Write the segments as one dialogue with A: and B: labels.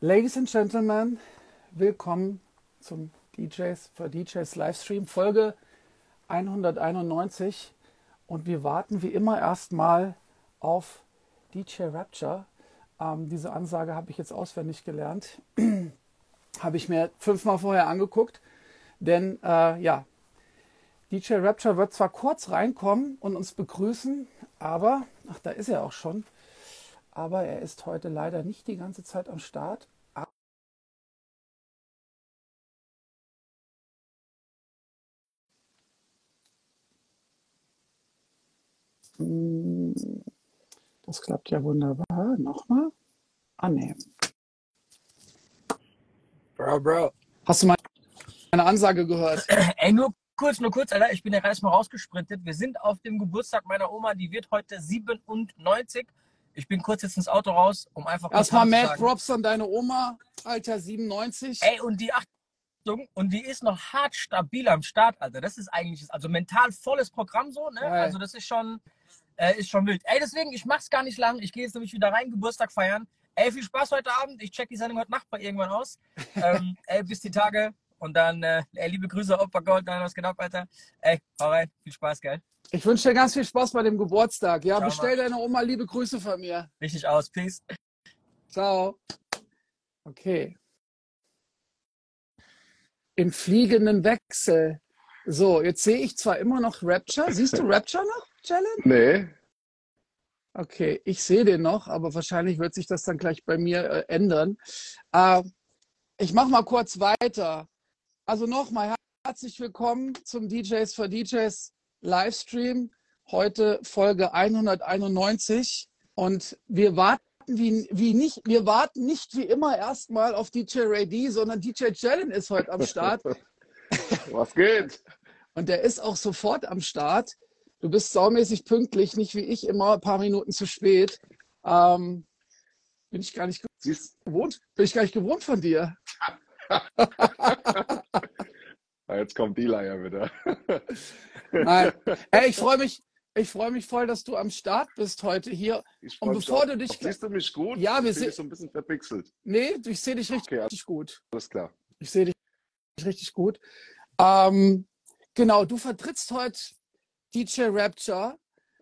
A: Ladies and Gentlemen, willkommen zum DJs für DJs Livestream Folge 191 und wir warten wie immer erstmal auf DJ Rapture. Ähm, diese Ansage habe ich jetzt auswendig gelernt, habe ich mir fünfmal vorher angeguckt, denn äh, ja, DJ Rapture wird zwar kurz reinkommen und uns begrüßen, aber, ach, da ist er auch schon, aber er ist heute leider nicht die ganze Zeit am Start. Das klappt ja wunderbar. Nochmal. Annehmen.
B: Bro, Bro.
A: Hast du meine Ansage gehört?
B: Ey, nur kurz, nur kurz, Alter. Ich bin ja gerade mal rausgesprintet. Wir sind auf dem Geburtstag meiner Oma. Die wird heute 97. Ich bin kurz jetzt ins Auto raus, um einfach
A: Erstmal Mad. Props an deine Oma, Alter 97.
B: Ey, und die Achtung, und die ist noch hart stabil am Start, Alter. Das ist eigentlich, also mental volles Programm so, ne?
A: Geil.
B: Also das ist schon, äh, ist schon wild. Ey, deswegen, ich mach's gar nicht lang. Ich gehe jetzt nämlich wieder rein, Geburtstag feiern. Ey, viel Spaß heute Abend. Ich check die Sendung heute Nacht bei irgendwann aus. ähm, ey, bis die Tage. Und dann, äh, ey, liebe Grüße, Opa Gold, nein, was genau, Alter. Ey, hau rein. Viel Spaß, geil.
A: Ich wünsche dir ganz viel Spaß bei dem Geburtstag. Ja,
B: Ciao,
A: bestell deiner Oma liebe Grüße von mir.
B: Richtig aus. Peace.
A: Ciao. Okay. Im fliegenden Wechsel. So, jetzt sehe ich zwar immer noch Rapture. Siehst du Rapture noch, Jalen?
C: Nee,
A: Okay, ich sehe den noch, aber wahrscheinlich wird sich das dann gleich bei mir äh, ändern. Äh, ich mache mal kurz weiter. Also nochmal herzlich willkommen zum DJs for DJs Livestream. Heute Folge 191 und wir warten wie, wie nicht, wir warten nicht wie immer erstmal auf DJ Ray D, sondern DJ Jalen ist heute am Start.
C: was geht?
A: Und der ist auch sofort am Start. Du bist saumäßig pünktlich, nicht wie ich immer ein paar Minuten zu spät. Ähm, bin ich gar nicht gewohnt. Bin ich gar nicht gewohnt von dir.
C: Jetzt kommt die Leier wieder.
A: Nein. Ey, ich freue mich, ich freue mich voll, dass du am Start bist heute hier.
C: Ich
A: Und bevor du dich-
C: Siehst du mich gut?
A: Ja, wir
C: Ich seh
A: se-
C: dich so ein bisschen verpixelt.
A: Nee, ich sehe dich richtig,
C: Okay,
A: richtig gut.
C: alles klar.
A: Ich sehe dich richtig gut. Ähm, genau, du vertrittst heute DJ Rapture.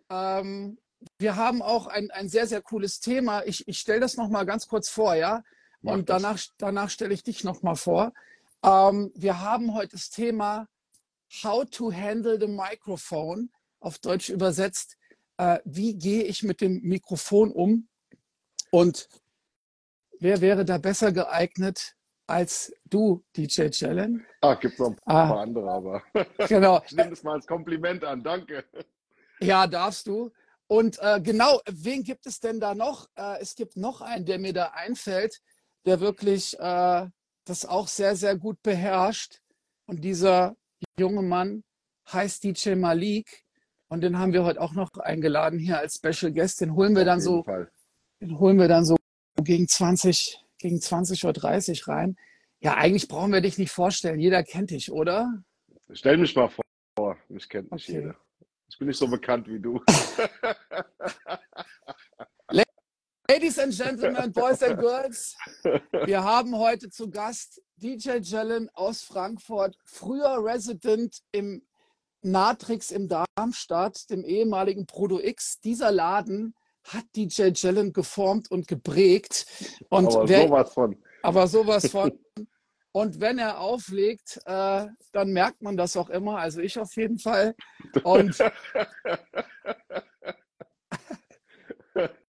A: Ähm, wir haben auch ein, ein sehr, sehr cooles Thema. Ich, ich stelle das nochmal ganz kurz vor, ja?
C: Mach
A: Und
C: das.
A: danach, danach stelle ich dich nochmal vor. Ähm, wir haben heute das Thema How to handle the microphone, auf Deutsch übersetzt. Äh, wie gehe ich mit dem Mikrofon um? Und wer wäre da besser geeignet als du, DJ Jalen?
C: Ah, gibt noch ein
A: Ah.
C: paar andere, aber
A: Genau.
C: ich nehme das mal als Kompliment an. Danke.
A: Ja, darfst du. Und äh, genau, wen gibt es denn da noch? Äh, es gibt noch einen, der mir da einfällt, der wirklich äh, das auch sehr, sehr gut beherrscht. Und dieser junge Mann heißt DJ Malik. Und den haben wir heute auch noch eingeladen hier als Special Guest. Den holen wir dann
C: Auf
A: so,
C: Fall.
A: den holen wir dann so gegen 20, gegen 20.30 Uhr rein. Ja, eigentlich brauchen wir dich nicht vorstellen. Jeder kennt dich, oder?
C: Stell mich mal vor. Mich kennt nicht
A: Okay.
C: jeder. Ich bin nicht so bekannt wie du.
A: Ladies and Gentlemen, Boys and Girls, wir haben heute zu Gast DJ Jellen aus Frankfurt, früher Resident im Natrix im Darmstadt, dem ehemaligen Prodo X. Dieser Laden hat DJ Jellen geformt und geprägt. Und
C: aber
A: wer,
C: sowas von.
A: aber sowas von. Und wenn er auflegt, äh, dann merkt man das auch immer. Also ich auf jeden Fall. Und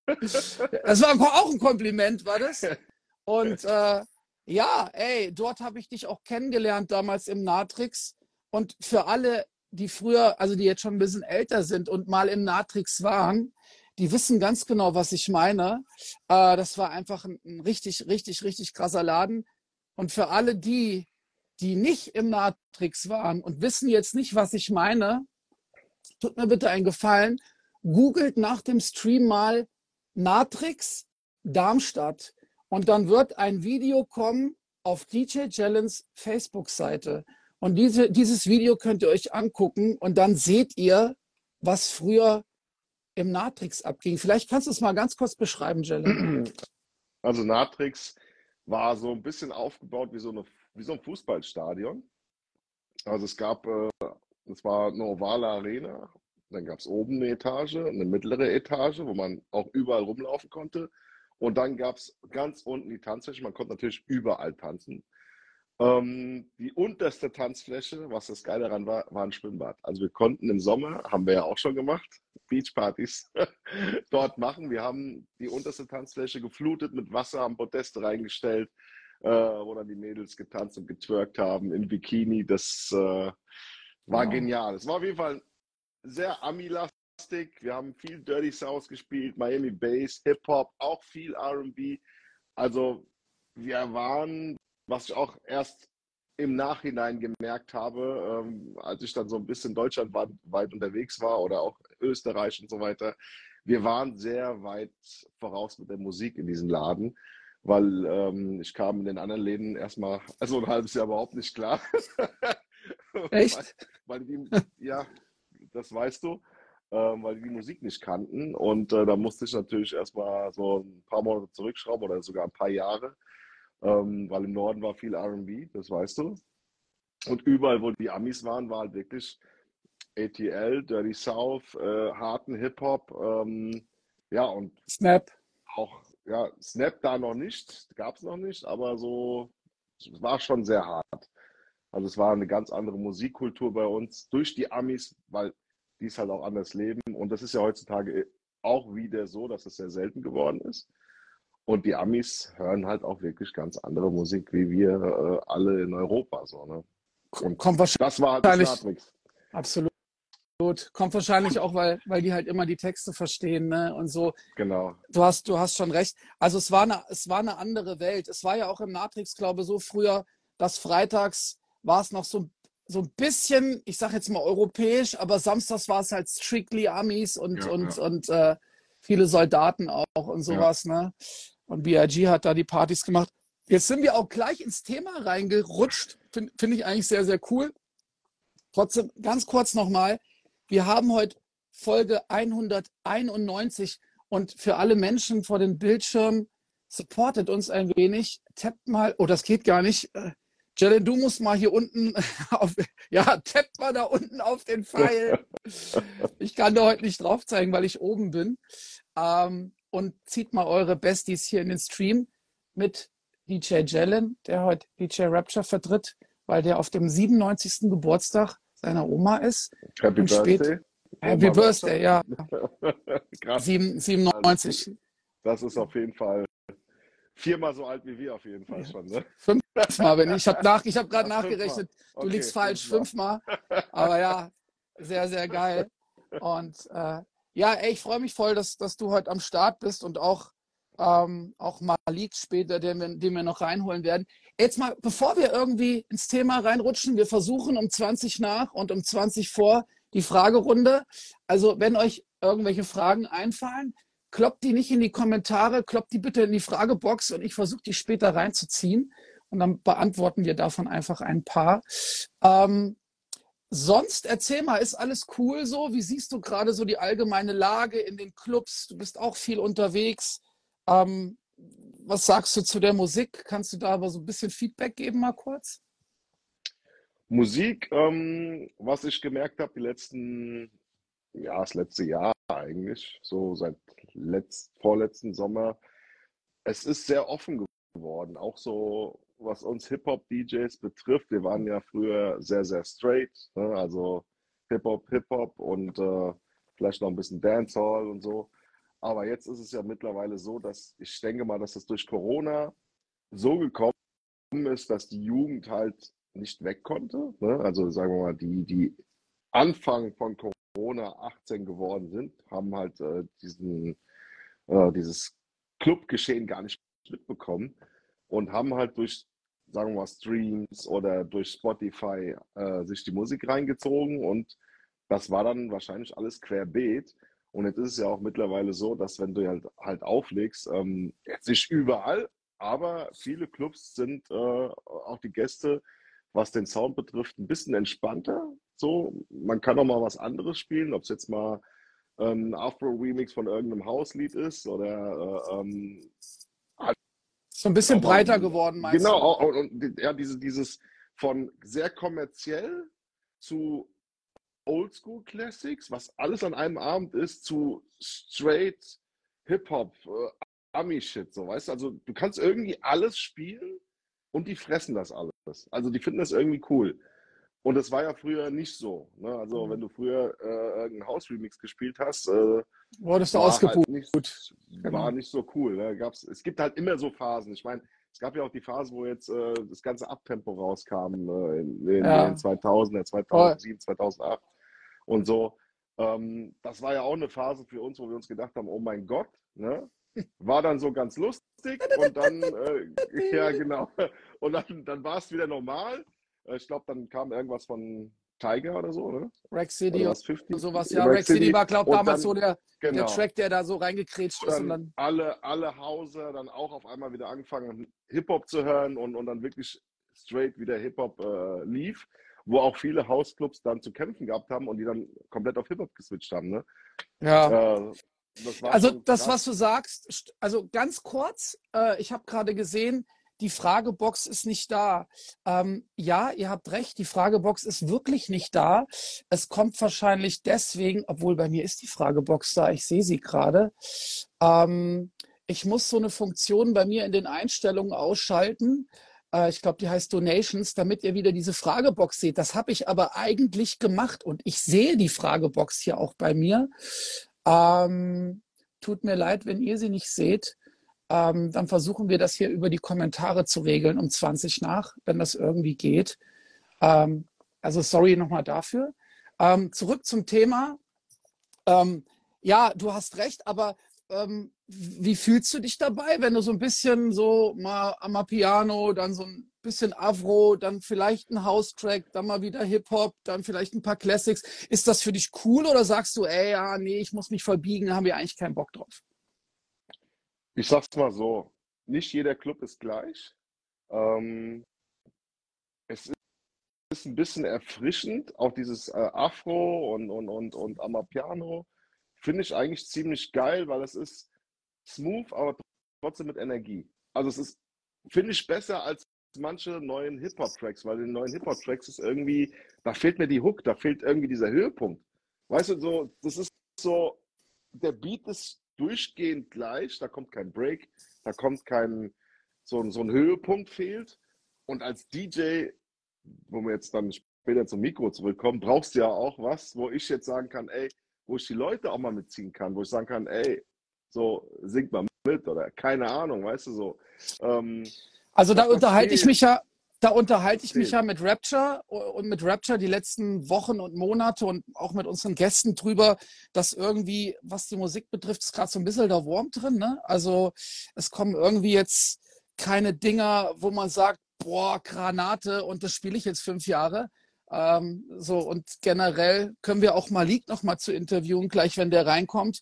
A: das war auch ein Kompliment, war das? Und äh, ja, ey, dort habe ich dich auch kennengelernt damals im Natrix. Und für alle, die früher, also die jetzt schon ein bisschen älter sind und mal im Natrix waren, die wissen ganz genau, was ich meine. Äh, das war einfach ein, ein richtig, richtig, richtig krasser Laden. Und für alle die, die nicht im Natrix waren und wissen jetzt nicht, was ich meine, tut mir bitte einen Gefallen, googelt nach dem Stream mal Natrix Darmstadt und dann wird ein Video kommen auf DJ Jellens Facebook-Seite. Und diese, dieses Video könnt ihr euch angucken und dann seht ihr, was früher im Natrix abging. Vielleicht kannst du es mal ganz kurz beschreiben, Jellen.
C: Also Natrix war so ein bisschen aufgebaut wie so, eine, wie so ein Fußballstadion. Also es gab, äh, es war eine ovale Arena, dann gab es oben eine Etage, eine mittlere Etage, wo man auch überall rumlaufen konnte. Und dann gab es ganz unten die Tanzfläche. Man konnte natürlich überall tanzen. Ähm, die unterste Tanzfläche, was das Geile daran war, war ein Schwimmbad. Also wir konnten im Sommer, haben wir ja auch schon gemacht, Beachpartys dort machen. Wir haben die unterste Tanzfläche geflutet mit Wasser am Podeste reingestellt, äh, wo dann die Mädels getanzt und getwerkt haben im Bikini. Das äh, war
A: Wow.
C: genial. Es war auf jeden Fall sehr Ami-lastig. Wir haben viel Dirty South gespielt, Miami Bass, Hip-Hop, auch viel R&B. Also wir waren, was ich auch erst im Nachhinein gemerkt habe, ähm, als ich dann so ein bisschen deutschlandweit unterwegs war oder auch Österreich und so weiter, wir waren sehr weit voraus mit der Musik in diesem Laden, weil ähm, ich kam in den anderen Läden erstmal also ein halbes Jahr überhaupt nicht klar.
A: Echt?
C: Weil, weil die, ja, das weißt du, ähm, weil die die Musik nicht kannten. Und äh, da musste ich natürlich erstmal so ein paar Monate zurückschrauben oder sogar ein paar Jahre, ähm, weil im Norden war viel RB, das weißt du. Und überall, wo die Amis waren, war halt wirklich ATL, Dirty South, äh, harten Hip-Hop. Ähm, ja, und
A: Snap.
C: auch, ja, Snap da noch nicht, gab es noch nicht, aber so, es war schon sehr hart. Also es war eine ganz andere Musikkultur bei uns durch die Amis, weil die es halt auch anders leben. Und das ist ja heutzutage auch wieder so, dass es sehr selten geworden ist. Und die Amis hören halt auch wirklich ganz andere Musik, wie wir äh, alle in Europa. So, ne? Und
A: Kommt wahrscheinlich,
C: das war halt das Matrix.
A: absolut. Kommt wahrscheinlich auch, weil, weil die halt immer die Texte verstehen, ne? Und so.
C: Genau.
A: Du hast, du hast schon recht. Also es war eine, es war eine andere Welt. Es war ja auch im Matrix, glaube ich, so früher, dass freitags war es noch so, so ein bisschen, ich sage jetzt mal europäisch, aber samstags war es halt strictly Amis und,
C: Ja,
A: und,
C: ja.
A: und äh, viele Soldaten auch und sowas, ne? Und BIG hat da die Partys gemacht. Jetzt sind wir auch gleich ins Thema reingerutscht. Finde find ich eigentlich sehr, sehr cool. Trotzdem, ganz kurz nochmal. Wir haben heute Folge 191 und für alle Menschen vor den Bildschirmen, supportet uns ein wenig. Tappt mal, oh, das geht gar nicht. Jalen, du musst mal hier unten auf, ja, tappt mal da unten auf den Pfeil. Ich kann da heute nicht drauf zeigen, weil ich oben bin. Ähm, und zieht mal eure Besties hier in den Stream mit DJ Jalen, der heute DJ Rapture vertritt, weil der auf dem 97. Geburtstag seiner Oma ist.
C: Happy
A: Und
C: Birthday.
A: Happy
C: Oma
A: Birthday, ja.
C: Krass.
A: Sieben- 97.
C: Das ist auf jeden Fall viermal so alt wie wir auf jeden Fall schon. Ne?
A: Fünfmal, wenn ich habe nach, ich habe gerade
C: Ach,
A: nachgerechnet. Du
C: Okay,
A: liegst falsch,
C: fünfmal.
A: fünfmal. Aber ja, sehr, sehr geil. Und äh, ja, ey, ich freue mich voll, dass, dass du heute am Start bist und auch, ähm, auch Malik später, den wir, den wir noch reinholen werden. Jetzt mal, bevor wir irgendwie ins Thema reinrutschen, wir versuchen um 20 nach und um 20 vor die Fragerunde. Also, wenn euch irgendwelche Fragen einfallen, kloppt die nicht in die Kommentare, kloppt die bitte in die Fragebox und ich versuche die später reinzuziehen. Und dann beantworten wir davon einfach ein paar. Ähm, sonst erzähl mal, ist alles cool so? Wie siehst du gerade so die allgemeine Lage in den Clubs? Du bist auch viel unterwegs. Ähm, was sagst du zu der Musik? Kannst du da aber so ein bisschen Feedback geben, mal kurz?
C: Musik, ähm, was ich gemerkt habe, die letzten, ja, das letzte Jahr eigentlich, so seit letzt, vorletzten Sommer, es ist sehr offen geworden, auch so was uns Hip-Hop-DJs betrifft. Wir waren ja früher sehr, sehr straight, ne? also Hip-Hop, Hip-Hop und äh, vielleicht noch ein bisschen Dancehall und so. Aber jetzt ist es ja mittlerweile so, dass ich denke mal, dass das durch Corona so gekommen ist, dass die Jugend halt nicht weg konnte. Ne? Also sagen wir mal, die, die Anfang von Corona 18 geworden sind, haben halt äh, diesen, äh, dieses Clubgeschehen gar nicht mitbekommen und haben halt durch, sagen wir mal, Streams oder durch Spotify äh, sich die Musik reingezogen und das war dann wahrscheinlich alles querbeet. Und jetzt ist es ja auch mittlerweile so, dass wenn du halt, halt auflegst, ähm, jetzt nicht überall, aber viele Clubs sind äh, auch die Gäste, was den Sound betrifft, ein bisschen entspannter. So, man kann auch mal was anderes spielen, ob es jetzt mal ähm, ein Afro-Remix von irgendeinem Hauslied ist oder äh, ähm,
A: So ein bisschen breiter geworden, meinst
C: Genau, auch- und, und ja, diese, dieses von sehr kommerziell zu Oldschool Classics, was alles an einem Abend ist, zu straight Hip-Hop, äh, Ami-Shit, so weißt du? Also du kannst irgendwie alles spielen und die fressen das alles. Also die finden das irgendwie cool. Und das war ja früher nicht so. Ne? Also
A: Mhm.
C: wenn du früher äh, irgendeinen House-Remix gespielt hast, äh,
A: Wurdest du
C: war
A: ausgebucht.
C: Halt nicht,
A: Genau.
C: War nicht so cool. Ne? Gab's, es gibt halt immer so Phasen. Ich meine, es gab ja auch die Phase, wo jetzt äh, das ganze Abtempo rauskam äh, in, in
A: Ja.
C: den 2000er, 2007, 2008 und so. Ähm, das war ja auch eine Phase für uns, wo wir uns gedacht haben, oh mein Gott, ne? War dann so ganz lustig und dann, äh, ja genau, und dann, dann war es wieder normal. Äh, Ich glaube, dann kam irgendwas von Tiger oder so, ne?
A: Rack
C: Oder
A: City
C: was 50?
A: und sowas. Ja,
C: Rack
A: Rack City war, glaube ich, damals
C: dann-
A: so der, der
C: Genau.
A: Track, der da so reingekretscht ist. Und
C: dann
A: dann,
C: alle, alle Hauser dann auch auf einmal wieder angefangen, Hip-Hop zu hören und, und dann wirklich straight wieder Hip-Hop äh, lief, wo auch viele Hausclubs dann zu kämpfen gehabt haben und die dann komplett auf Hip-Hop geswitcht haben. Ne?
A: ja.
C: Äh, das
A: Also das, was du sagst, st- also ganz kurz, äh, ich habe gerade gesehen, die Fragebox ist nicht da. Ähm, ja, ihr habt recht, die Fragebox ist wirklich nicht da. Es kommt wahrscheinlich deswegen, obwohl bei mir ist die Fragebox da, ich sehe sie gerade. Ähm, ich muss so eine Funktion bei mir in den Einstellungen ausschalten. Äh, ich glaube, die heißt Donations, damit ihr wieder diese Fragebox seht. Das habe ich aber eigentlich gemacht und ich sehe die Fragebox hier auch bei mir. Ähm, tut mir leid, wenn ihr sie nicht seht. Ähm, dann versuchen wir das hier über die Kommentare zu regeln um 20 nach, wenn das irgendwie geht. Ähm, also sorry nochmal dafür. Ähm, zurück zum Thema. Ähm, ja, du hast recht, aber ähm, wie fühlst du dich dabei, wenn du so ein bisschen so mal Amapiano, dann so ein bisschen Avro, dann vielleicht ein House-Track, dann mal wieder Hip-Hop, dann vielleicht ein paar Classics. Ist das für dich cool oder sagst du, ey, ja, nee, ich muss mich verbiegen, da haben wir eigentlich keinen Bock drauf?
C: Ich sag's mal so, nicht jeder Club ist gleich. Ähm, es ist ein bisschen erfrischend, auch dieses äh, Afro und, und, und, und Amapiano finde ich eigentlich ziemlich geil, weil es ist smooth, aber trotzdem mit Energie. Also es ist, finde ich, besser als manche neuen Hip-Hop-Tracks, weil in den neuen Hip-Hop-Tracks ist irgendwie, da fehlt mir die Hook, da fehlt irgendwie dieser Höhepunkt. Weißt du, so, das ist so, der Beat ist durchgehend gleich, da kommt kein Break, da kommt kein, so, so ein Höhepunkt fehlt. Und als DJ, wo wir jetzt dann später zum Mikro zurückkommen, brauchst du ja auch was, wo ich jetzt sagen kann, ey, wo ich die Leute auch mal mitziehen kann, wo ich sagen kann, ey, so singt mal mit oder keine Ahnung, weißt du so. Ähm,
A: Also da unterhalte ich mich ja, da unterhalte ich mich ja mit Rapture und mit Rapture die letzten Wochen und Monate und auch mit unseren Gästen drüber, dass irgendwie, was die Musik betrifft, ist gerade so ein bisschen der Wurm drin. Ne? Also es kommen irgendwie jetzt keine Dinger, wo man sagt, boah, Granate und das spiele ich jetzt fünf Jahre. Ähm, so und generell können wir auch Malik noch mal zu interviewen, gleich wenn der reinkommt.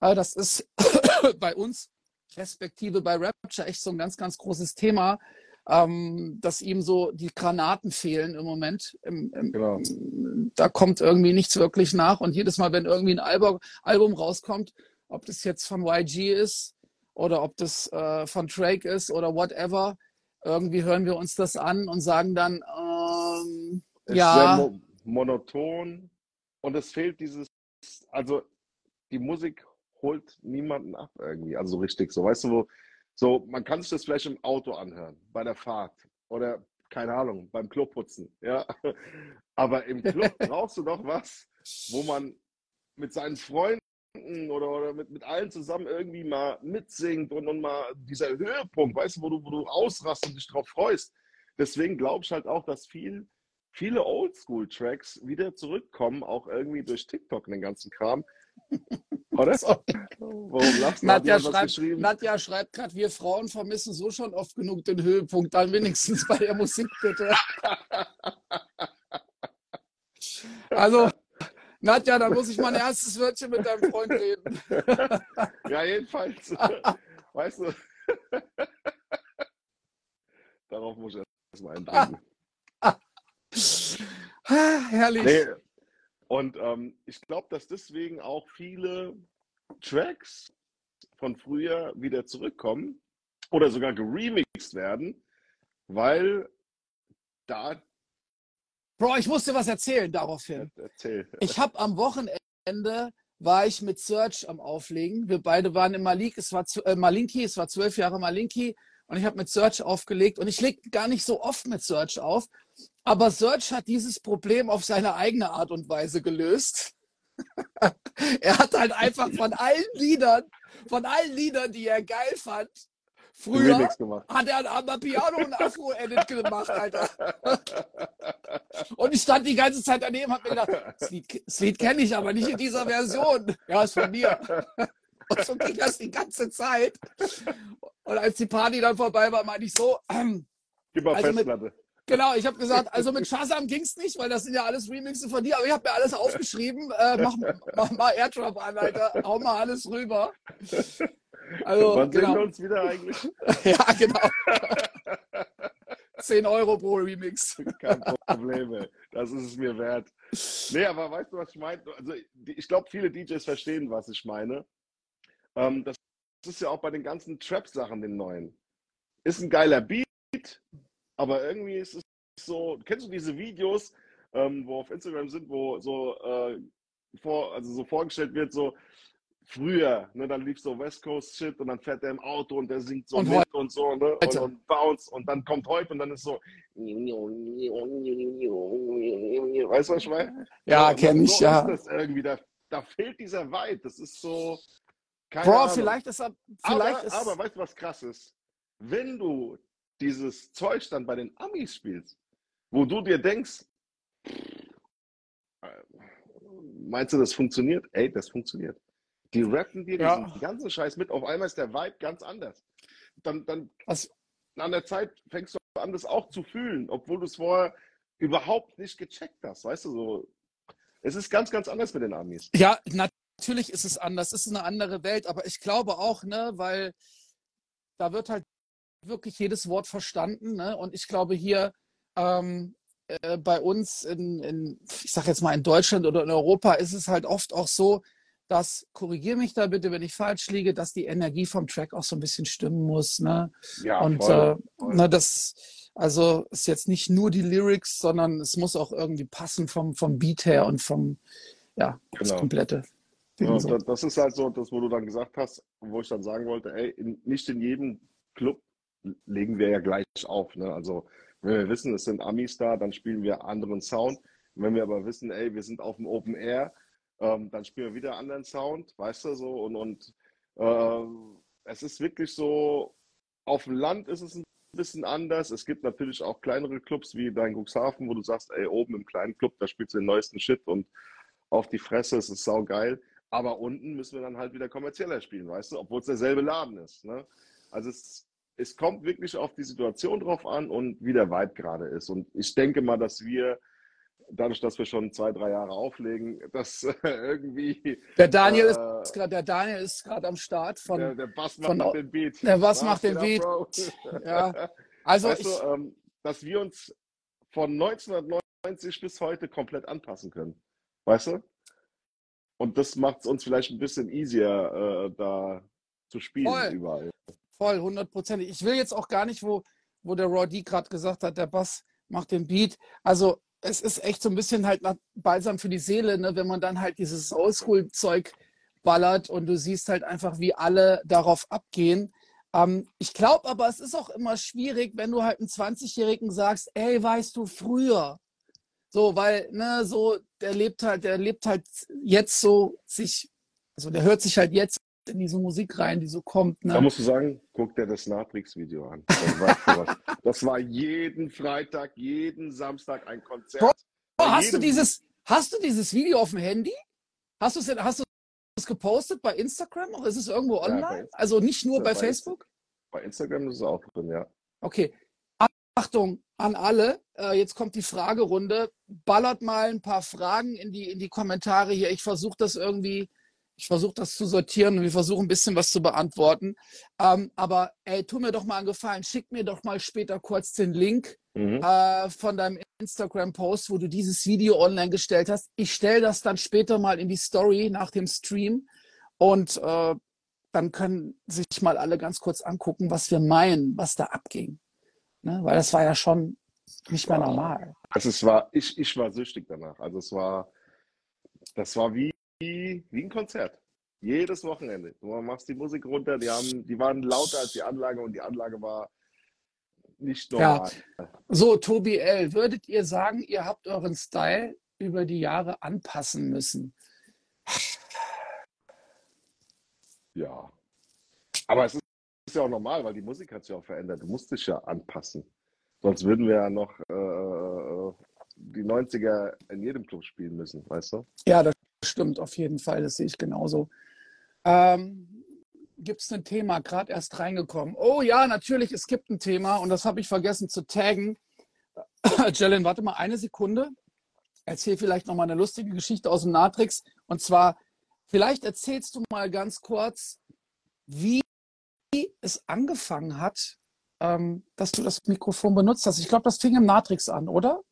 A: Äh, das ist bei uns respektive bei Rapture echt so ein ganz, ganz großes Thema, ähm, dass ihm so die Granaten fehlen im Moment. Im, im,
C: Genau.
A: Da kommt irgendwie nichts wirklich nach. Und jedes Mal, wenn irgendwie ein Album, Album rauskommt, ob das jetzt von YG ist oder ob das äh, von Drake ist oder whatever, irgendwie hören wir uns das an und sagen dann, ähm, ja,
C: sehr mo monoton und es fehlt dieses, also die Musik holt niemanden ab irgendwie, also so richtig so, weißt du, wo, so, man kann sich das vielleicht im Auto anhören, bei der Fahrt oder, keine Ahnung, beim Kloputzen, ja, aber im Club brauchst du doch was, wo man mit seinen Freunden oder, oder mit, mit allen zusammen irgendwie mal mitsingt und, und mal dieser Höhepunkt, weißt du, wo du, wo du ausrast und dich drauf freust. Deswegen glaube ich halt auch, dass viel, viele Oldschool-Tracks wieder zurückkommen, auch irgendwie durch TikTok und den ganzen Kram. Oder?
A: so.
C: Warum lachst du?
A: Nadja schreibt? Nadja schreibt gerade, wir Frauen vermissen so schon oft genug den Höhepunkt, dann wenigstens bei der Musik bitte. Also, Nadja, da muss ich mein erstes Wörtchen mit deinem Freund reden.
C: Ja, jedenfalls. weißt du? Darauf muss ich erstmal eintrinken.
A: Ah, Herrlich.
C: Nee. Und ähm, ich glaube, dass deswegen auch viele Tracks von früher wieder zurückkommen, oder sogar geremixed werden, weil da.
A: Bro, ich musste was erzählen daraufhin.
C: Erzähl.
A: Ich habe am Wochenende war ich mit Search am Auflegen. Wir beide waren in Malik, es war äh, Malinki, es war zwölf Jahre Malinki und ich habe mit Search aufgelegt und ich lege gar nicht so oft mit Search auf, aber Search hat dieses Problem auf seine eigene Art und Weise gelöst. er hat halt einfach von allen Liedern, von allen Liedern, die er geil fand, früher hat er ein Amapiano und Afro-Edit gemacht, Alter. und ich stand die ganze Zeit daneben und hab mir gedacht, das Lied, Lied kenne ich aber nicht in dieser Version. Ja, ist von mir. Und so ging das die ganze Zeit. Und als die Party dann vorbei war, meinte ich so, ähm,
C: Gib mal also Festplatte. Mit,
A: Genau, ich habe gesagt, also mit Shazam ging es nicht, weil das sind ja alles Remixe von dir, aber ich habe mir alles aufgeschrieben. Äh, mach, mach, mal Airdrop an, Alter. Hau mal alles rüber.
C: Also, Wann genau. sehen wir uns wieder eigentlich?
A: ja, genau. 10 Euro pro Remix.
C: Kein Problem, ey. Das ist es mir wert. Nee, aber weißt du, was ich meine? Also, ich glaube, viele DJs verstehen, was ich meine. Ähm, das ist ja auch bei den ganzen Trap-Sachen, den neuen. Ist ein geiler Beat, aber irgendwie ist es so, kennst du diese Videos, ähm, wo auf Instagram sind, wo so, äh, vor, also so vorgestellt wird, so früher, ne, dann lief so West Coast Shit und dann fährt er im Auto und der singt so und mit und so, ne, und, und bounce und dann kommt heute und dann ist so, weißt du, was ich meine?
A: Ja, ja kenne ich,
C: so
A: ja.
C: Ist das irgendwie, da, da fehlt dieser Vibe, das ist so,
A: keine Bro, Ahnung. vielleicht ist er, vielleicht
C: aber,
A: ist...
C: aber weißt du, was krass ist? Wenn du dieses Zeug dann bei den Amis spielst, wo du dir denkst, meinst du, das funktioniert? Ey, das funktioniert. Die rappen dir ja. diesen ganzen Scheiß mit. Auf einmal ist der Vibe ganz anders. Dann, dann
A: Was?
C: an der Zeit fängst du an, das auch zu fühlen, obwohl du es vorher überhaupt nicht gecheckt hast. Weißt du, so. Es ist ganz, ganz anders mit den Amis.
A: Ja, natürlich ist es anders. Es ist eine andere Welt. Aber ich glaube auch, ne, weil da wird halt wirklich jedes Wort verstanden. Ne? Und ich glaube, hier ähm, äh, bei uns in, in ich sage jetzt mal in Deutschland oder in Europa, ist es halt oft auch so, dass, korrigiere mich da bitte, wenn ich falsch liege, dass die Energie vom Track auch so ein bisschen stimmen muss. Ne?
C: Ja,
A: und
C: voll,
A: äh, voll. Ne, das, also ist jetzt nicht nur die Lyrics, sondern es muss auch irgendwie passen vom, vom Beat her und vom, ja, das genau. komplette.
C: Ja, so. Das ist halt so das, wo du dann gesagt hast, wo ich dann sagen wollte, ey, in, nicht in jedem Club legen wir ja gleich auf. Ne? Also wenn wir wissen, es sind Amis da, dann spielen wir anderen Sound. wenn wir aber wissen, ey, wir sind auf dem Open Air, ähm, dann spielen wir wieder anderen Sound, weißt du so. Und, und äh, es ist wirklich so, auf dem Land ist es ein bisschen anders. Es gibt natürlich auch kleinere Clubs wie dein Cuxhaven, wo du sagst, ey, oben im kleinen Club, da spielst du den neuesten Shit und auf die Fresse, es ist saugeil. Aber unten müssen wir dann halt wieder kommerzieller spielen, weißt du, obwohl es derselbe Laden ist. Ne? Also es es kommt wirklich auf die Situation drauf an und wie der Vibe gerade ist. Und ich denke mal, dass wir, dadurch, dass wir schon zwei, drei Jahre auflegen, dass irgendwie.
A: Der Daniel äh, ist gerade, der Daniel ist gerade am Start von.
C: Der, der Bass macht von, den Beat.
A: Der Bass macht den Beat. ja. Also
C: weißt ich, du, ähm, dass wir uns von 1990 bis heute komplett anpassen können. Weißt du? Und das macht es uns vielleicht ein bisschen easier, äh, da zu spielen voll. überall.
A: Voll, hundertprozentig. Ich will jetzt auch gar nicht, wo, wo der Raw D gerade gesagt hat, der Bass macht den Beat. Also es ist echt so ein bisschen halt nach Balsam für die Seele, ne? wenn man dann halt dieses Oldschool-Zeug ballert und du siehst halt einfach, wie alle darauf abgehen. Ähm, ich glaube aber, es ist auch immer schwierig, wenn du halt einem 20-Jährigen sagst, ey, weißt du, früher. So, weil, ne, so, der lebt halt, der lebt halt jetzt so sich, also der hört sich halt jetzt in diese Musik rein, die so kommt. Ne?
C: Da musst du sagen, guck dir das Natrix-Video an. Das, war jeden Freitag, jeden Samstag ein Konzert. Bro,
A: hast, du dieses, hast du dieses Video auf dem Handy? Hast du es hast gepostet bei Instagram oder ist es irgendwo online? Ja, also nicht nur bei, bei Facebook?
C: Bei Instagram ist es auch drin, ja.
A: Okay. Achtung an alle, äh, jetzt kommt die Fragerunde. Ballert mal ein paar Fragen in die, in die Kommentare hier. Ich versuche das irgendwie ich versuche das zu sortieren und wir versuchen ein bisschen was zu beantworten. Ähm, aber ey, tu mir doch mal einen Gefallen, schick mir doch mal später kurz den Link mhm. äh, von deinem Instagram-Post, wo du dieses Video online gestellt hast. Ich stelle das dann später mal in die Story nach dem Stream. Und äh, dann können sich mal alle ganz kurz angucken, was wir meinen, was da abging. Ne? Weil das war ja schon nicht mehr normal.
C: Also es war, ich, ich war süchtig danach. Also es war, das war wie, wie ein Konzert. Jedes Wochenende. Du machst die Musik runter, die haben, die waren lauter als die Anlage und die Anlage war nicht normal.
A: Ja. So, Tobi L., würdet ihr sagen, ihr habt euren Style über die Jahre anpassen müssen?
C: Ja. Aber es ist, ist ja auch normal, weil die Musik hat sich auch verändert. Du musst dich ja anpassen. Sonst würden wir ja noch äh, die 90er in jedem Club spielen müssen, weißt du?
A: Ja, das stimmt auf jeden Fall. Das sehe ich genauso. Ähm, gibt es ein Thema, gerade erst reingekommen? Oh ja, natürlich, es gibt ein Thema und das habe ich vergessen zu taggen. Jellen, warte mal eine Sekunde. Erzähl vielleicht noch mal eine lustige Geschichte aus dem Natrix. Und zwar, vielleicht erzählst du mal ganz kurz, wie es angefangen hat, ähm, dass du das Mikrofon benutzt hast. Ich glaube, das fing im Natrix an, oder?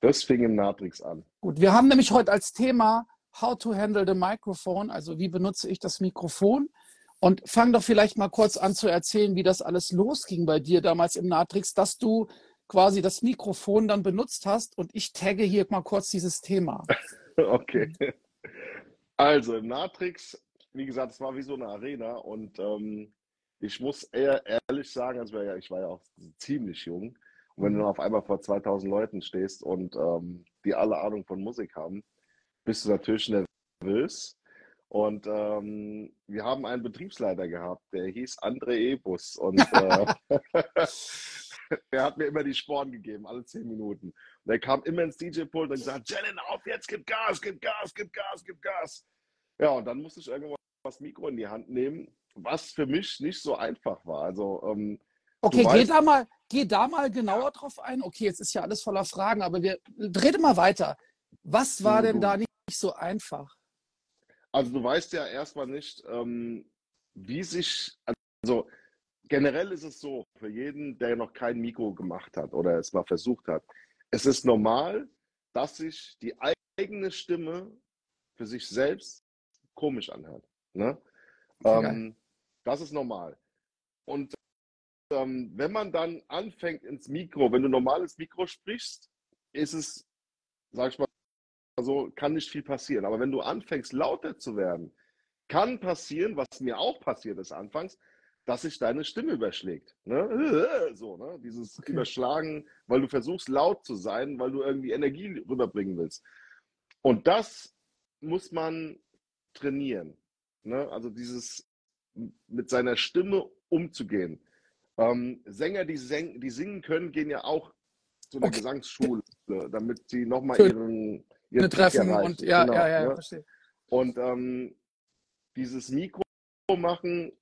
C: Das fing im Natrix an.
A: Gut, wir haben nämlich heute als Thema How to handle the microphone, also wie benutze ich das Mikrofon. Und fang doch vielleicht mal kurz an zu erzählen, wie das alles losging bei dir damals im Natrix, dass du quasi das Mikrofon dann benutzt hast und ich tagge hier mal kurz dieses Thema.
C: okay. Also im Natrix, wie gesagt, es war wie so eine Arena und ähm, ich muss eher ehrlich sagen, also ich war ja auch ziemlich jung. Und wenn du dann auf einmal vor 2000 Leuten stehst und ähm, die alle Ahnung von Musik haben, bist du natürlich nervös. Und ähm, wir haben einen Betriebsleiter gehabt, der hieß André Ebus. Und äh, der hat mir immer die Sporen gegeben, alle zehn Minuten. Und er kam immer ins DJ-Pult und gesagt, Jellen, auf jetzt, gib Gas, gib Gas, gib Gas, gib Gas. Ja, und dann musste ich irgendwann das Mikro in die Hand nehmen, was für mich nicht so einfach war. Also, ähm,
A: okay, geh da, mal, geh da mal genauer drauf ein. Okay, jetzt ist ja alles voller Fragen, aber wir reden mal weiter. Was war denn da nicht so einfach?
C: Also du weißt ja erstmal nicht, ähm, wie sich, also generell ist es so, für jeden, der noch kein Mikro gemacht hat oder es mal versucht hat, es ist normal, dass sich die eigene Stimme für sich selbst komisch anhört. Ne? Ähm, das ist normal. Und ähm, wenn man dann anfängt ins Mikro, wenn du normales Mikro sprichst, ist es, sag ich mal, so kann nicht viel passieren. Aber wenn du anfängst, lauter zu werden, kann passieren, was mir auch passiert ist anfangs, dass sich deine Stimme überschlägt. Ne? So, ne? Dieses okay. Überschlagen, weil du versuchst, laut zu sein, weil du irgendwie Energie rüberbringen willst. Und das muss man trainieren. Ne? Also dieses mit seiner Stimme umzugehen. Ähm, Sänger, die, sing, die singen können, gehen ja auch zu einer okay. Gesangsschule, damit sie nochmal ihren
A: ihren treffen und ja, genau, ja, ja, ne? verstehe.
C: Und ähm, dieses Mikro machen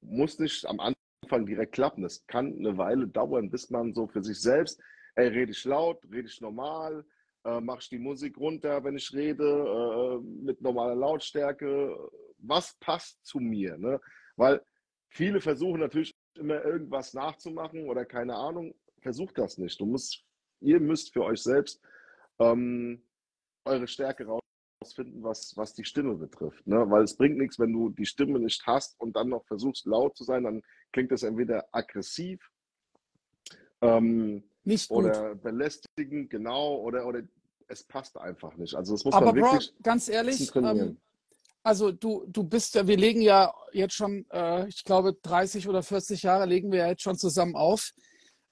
C: muss nicht am Anfang direkt klappen. Das kann eine Weile dauern, bis man so für sich selbst, ey, rede ich laut, rede ich normal, äh, mache ich die Musik runter, wenn ich rede, äh, mit normaler Lautstärke, was passt zu mir, ne? Weil viele versuchen natürlich immer irgendwas nachzumachen oder keine Ahnung, versucht das nicht. Du musst, ihr müsst für euch selbst ähm, eure Stärke rausfinden, was, was die Stimme betrifft. Ne? Weil es bringt nichts, wenn du die Stimme nicht hast und dann noch versuchst, laut zu sein, dann klingt das entweder aggressiv ähm,
A: nicht
C: oder belästigend, genau, oder, oder es passt einfach nicht. Also das muss
A: Aber
C: man wirklich
A: Bro, ganz ehrlich, ähm, also du, du bist ja, wir legen ja jetzt schon, äh, ich glaube, 30 oder 40 Jahre legen wir ja jetzt schon zusammen auf.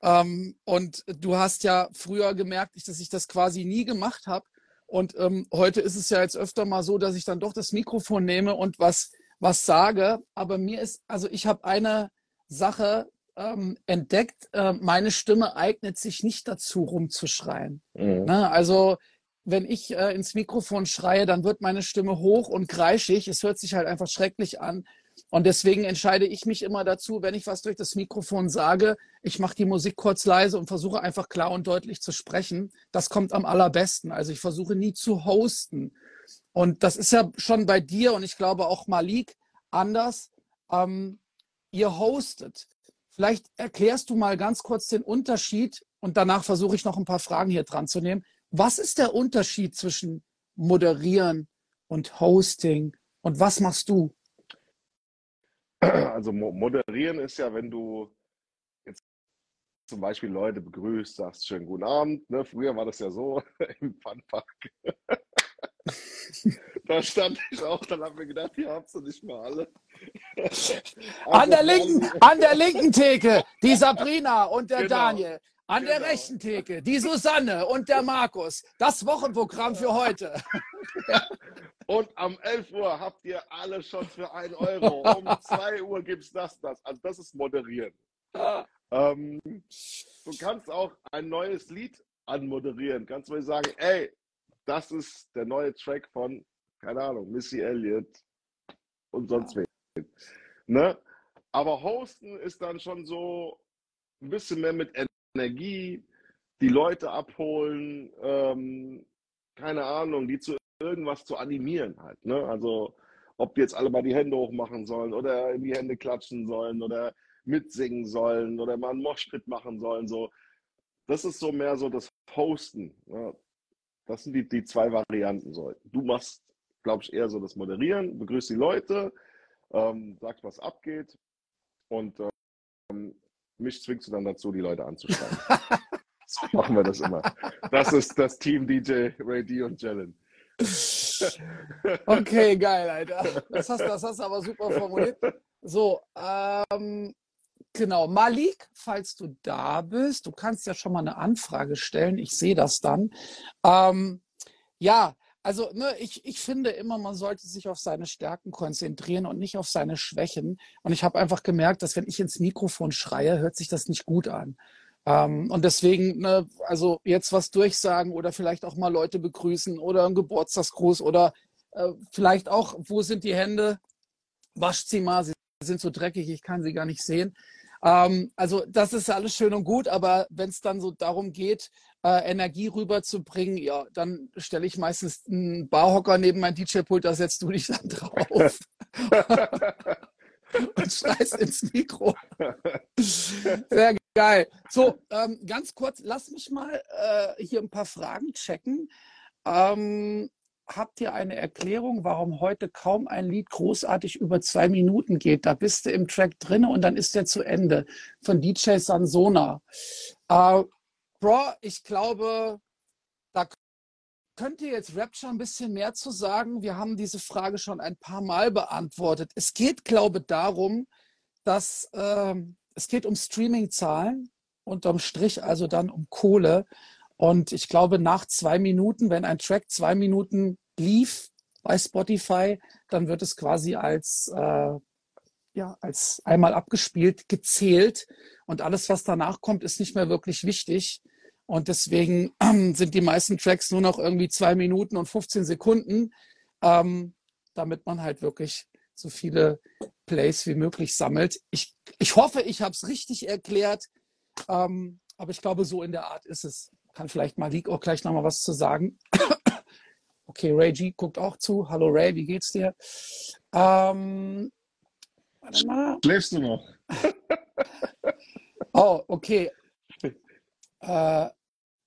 A: Ähm, und du hast ja früher gemerkt, dass ich das quasi nie gemacht habe. Und ähm, heute ist es ja jetzt öfter mal so, dass ich dann doch das Mikrofon nehme und was, was sage. Aber mir ist, also ich habe eine Sache ähm, entdeckt, äh, meine Stimme eignet sich nicht dazu, rumzuschreien. Mhm. Ne? Also wenn ich äh, ins Mikrofon schreie, dann wird meine Stimme hoch und kreischig. Es hört sich halt einfach schrecklich an. Und deswegen entscheide ich mich immer dazu, wenn ich was durch das Mikrofon sage, ich mache die Musik kurz leise und versuche einfach klar und deutlich zu sprechen. Das kommt am allerbesten. Also ich versuche nie zu hosten. Und das ist ja schon bei dir und ich glaube auch Malik anders. Ähm, ihr hostet. Vielleicht erklärst du mal ganz kurz den Unterschied und danach versuche ich noch ein paar Fragen hier dran zu nehmen. Was ist der Unterschied zwischen Moderieren und Hosting und was machst du?
C: Also moderieren ist ja, wenn du jetzt zum Beispiel Leute begrüßt, sagst schönen guten Abend. Ne? Früher war das ja so im Funpark. da stand ich auch, dann haben wir gedacht, hier habt ihr nicht mal alle.
A: an, der linken, an der linken Theke, die Sabrina und der
C: Genau.
A: Daniel. An der
C: Genau.
A: rechten Theke, die Susanne und der Markus. Das Wochenprogramm für heute.
C: Und am 11 Uhr habt ihr alle schon für 1 Euro. Um 2 Uhr gibt's das, das. Also das ist moderieren. Ähm, du kannst auch ein neues Lied anmoderieren. Kannst du sagen, ey, das ist der neue Track von, keine Ahnung, Missy Elliott und sonst wen. Ne? Aber Hosten ist dann schon so ein bisschen mehr mit Energie, die Leute abholen, ähm, keine Ahnung, die zu irgendwas zu animieren halt. Ne? Also ob die jetzt alle mal die Hände hochmachen sollen oder in die Hände klatschen sollen oder mitsingen sollen oder mal einen Moshpit machen sollen. So. Das ist so mehr so das Hosten. Ne? Das sind die, die zwei Varianten. So. Du machst, glaube ich, eher so das Moderieren, begrüßt die Leute, ähm, sagst, was abgeht und ähm, mich zwingst du dann dazu, die Leute anzuschreiben. so machen wir das immer. Das ist das Team DJ, Ray D und Jalen.
A: Okay, geil, Alter. Das hast, das hast du aber super formuliert. So, ähm, genau. Malik, falls du da bist, du kannst ja schon mal eine Anfrage stellen. Ich sehe das dann. Ähm, ja, also ne, ich, ich finde immer, man sollte sich auf seine Stärken konzentrieren und nicht auf seine Schwächen. Und ich habe einfach gemerkt, dass wenn ich ins Mikrofon schreie, hört sich das nicht gut an. Ähm, und deswegen, ne, also jetzt was durchsagen oder vielleicht auch mal Leute begrüßen oder einen Geburtstagsgruß oder äh, vielleicht auch, wo sind die Hände? Wascht sie mal, sie sind so dreckig, ich kann sie gar nicht sehen. Ähm, also das ist alles schön und gut, aber wenn es dann so darum geht, äh, Energie rüberzubringen, ja, dann stelle ich meistens einen Barhocker neben mein DJ-Pult, da setzt du dich dann drauf und schreist ins Mikro. Sehr geil. So, ähm, ganz kurz, lass mich mal äh, hier ein paar Fragen checken. Ähm, habt ihr eine Erklärung, warum heute kaum ein Lied großartig über zwei Minuten geht? Da bist du im Track drin und dann ist der zu Ende. Von DJ Sansona. Äh, Bro, ich glaube, da könnt ihr jetzt Rapture ein bisschen mehr zu sagen. Wir haben diese Frage schon ein paar Mal beantwortet. Es geht, glaube ich, darum, dass ähm, es geht um Streaming-Zahlen, unterm Strich also dann um Kohle. Und ich glaube, nach zwei Minuten, wenn ein Track zwei Minuten lief bei Spotify, dann wird es quasi als, äh, ja, als einmal abgespielt, gezählt. Und alles, was danach kommt, ist nicht mehr wirklich wichtig. Und deswegen sind die meisten Tracks nur noch irgendwie zwei Minuten und 15 Sekunden, ähm, damit man halt wirklich so viele Plays wie möglich sammelt. Ich, ich hoffe, ich habe es richtig erklärt, ähm, aber ich glaube, so in der Art ist es. Kann vielleicht Malik auch gleich nochmal was zu sagen. Okay, Ray G guckt auch zu. Hallo Ray, wie geht's dir? Ähm, warte mal.
C: Schläfst du noch?
A: Oh, okay. Äh,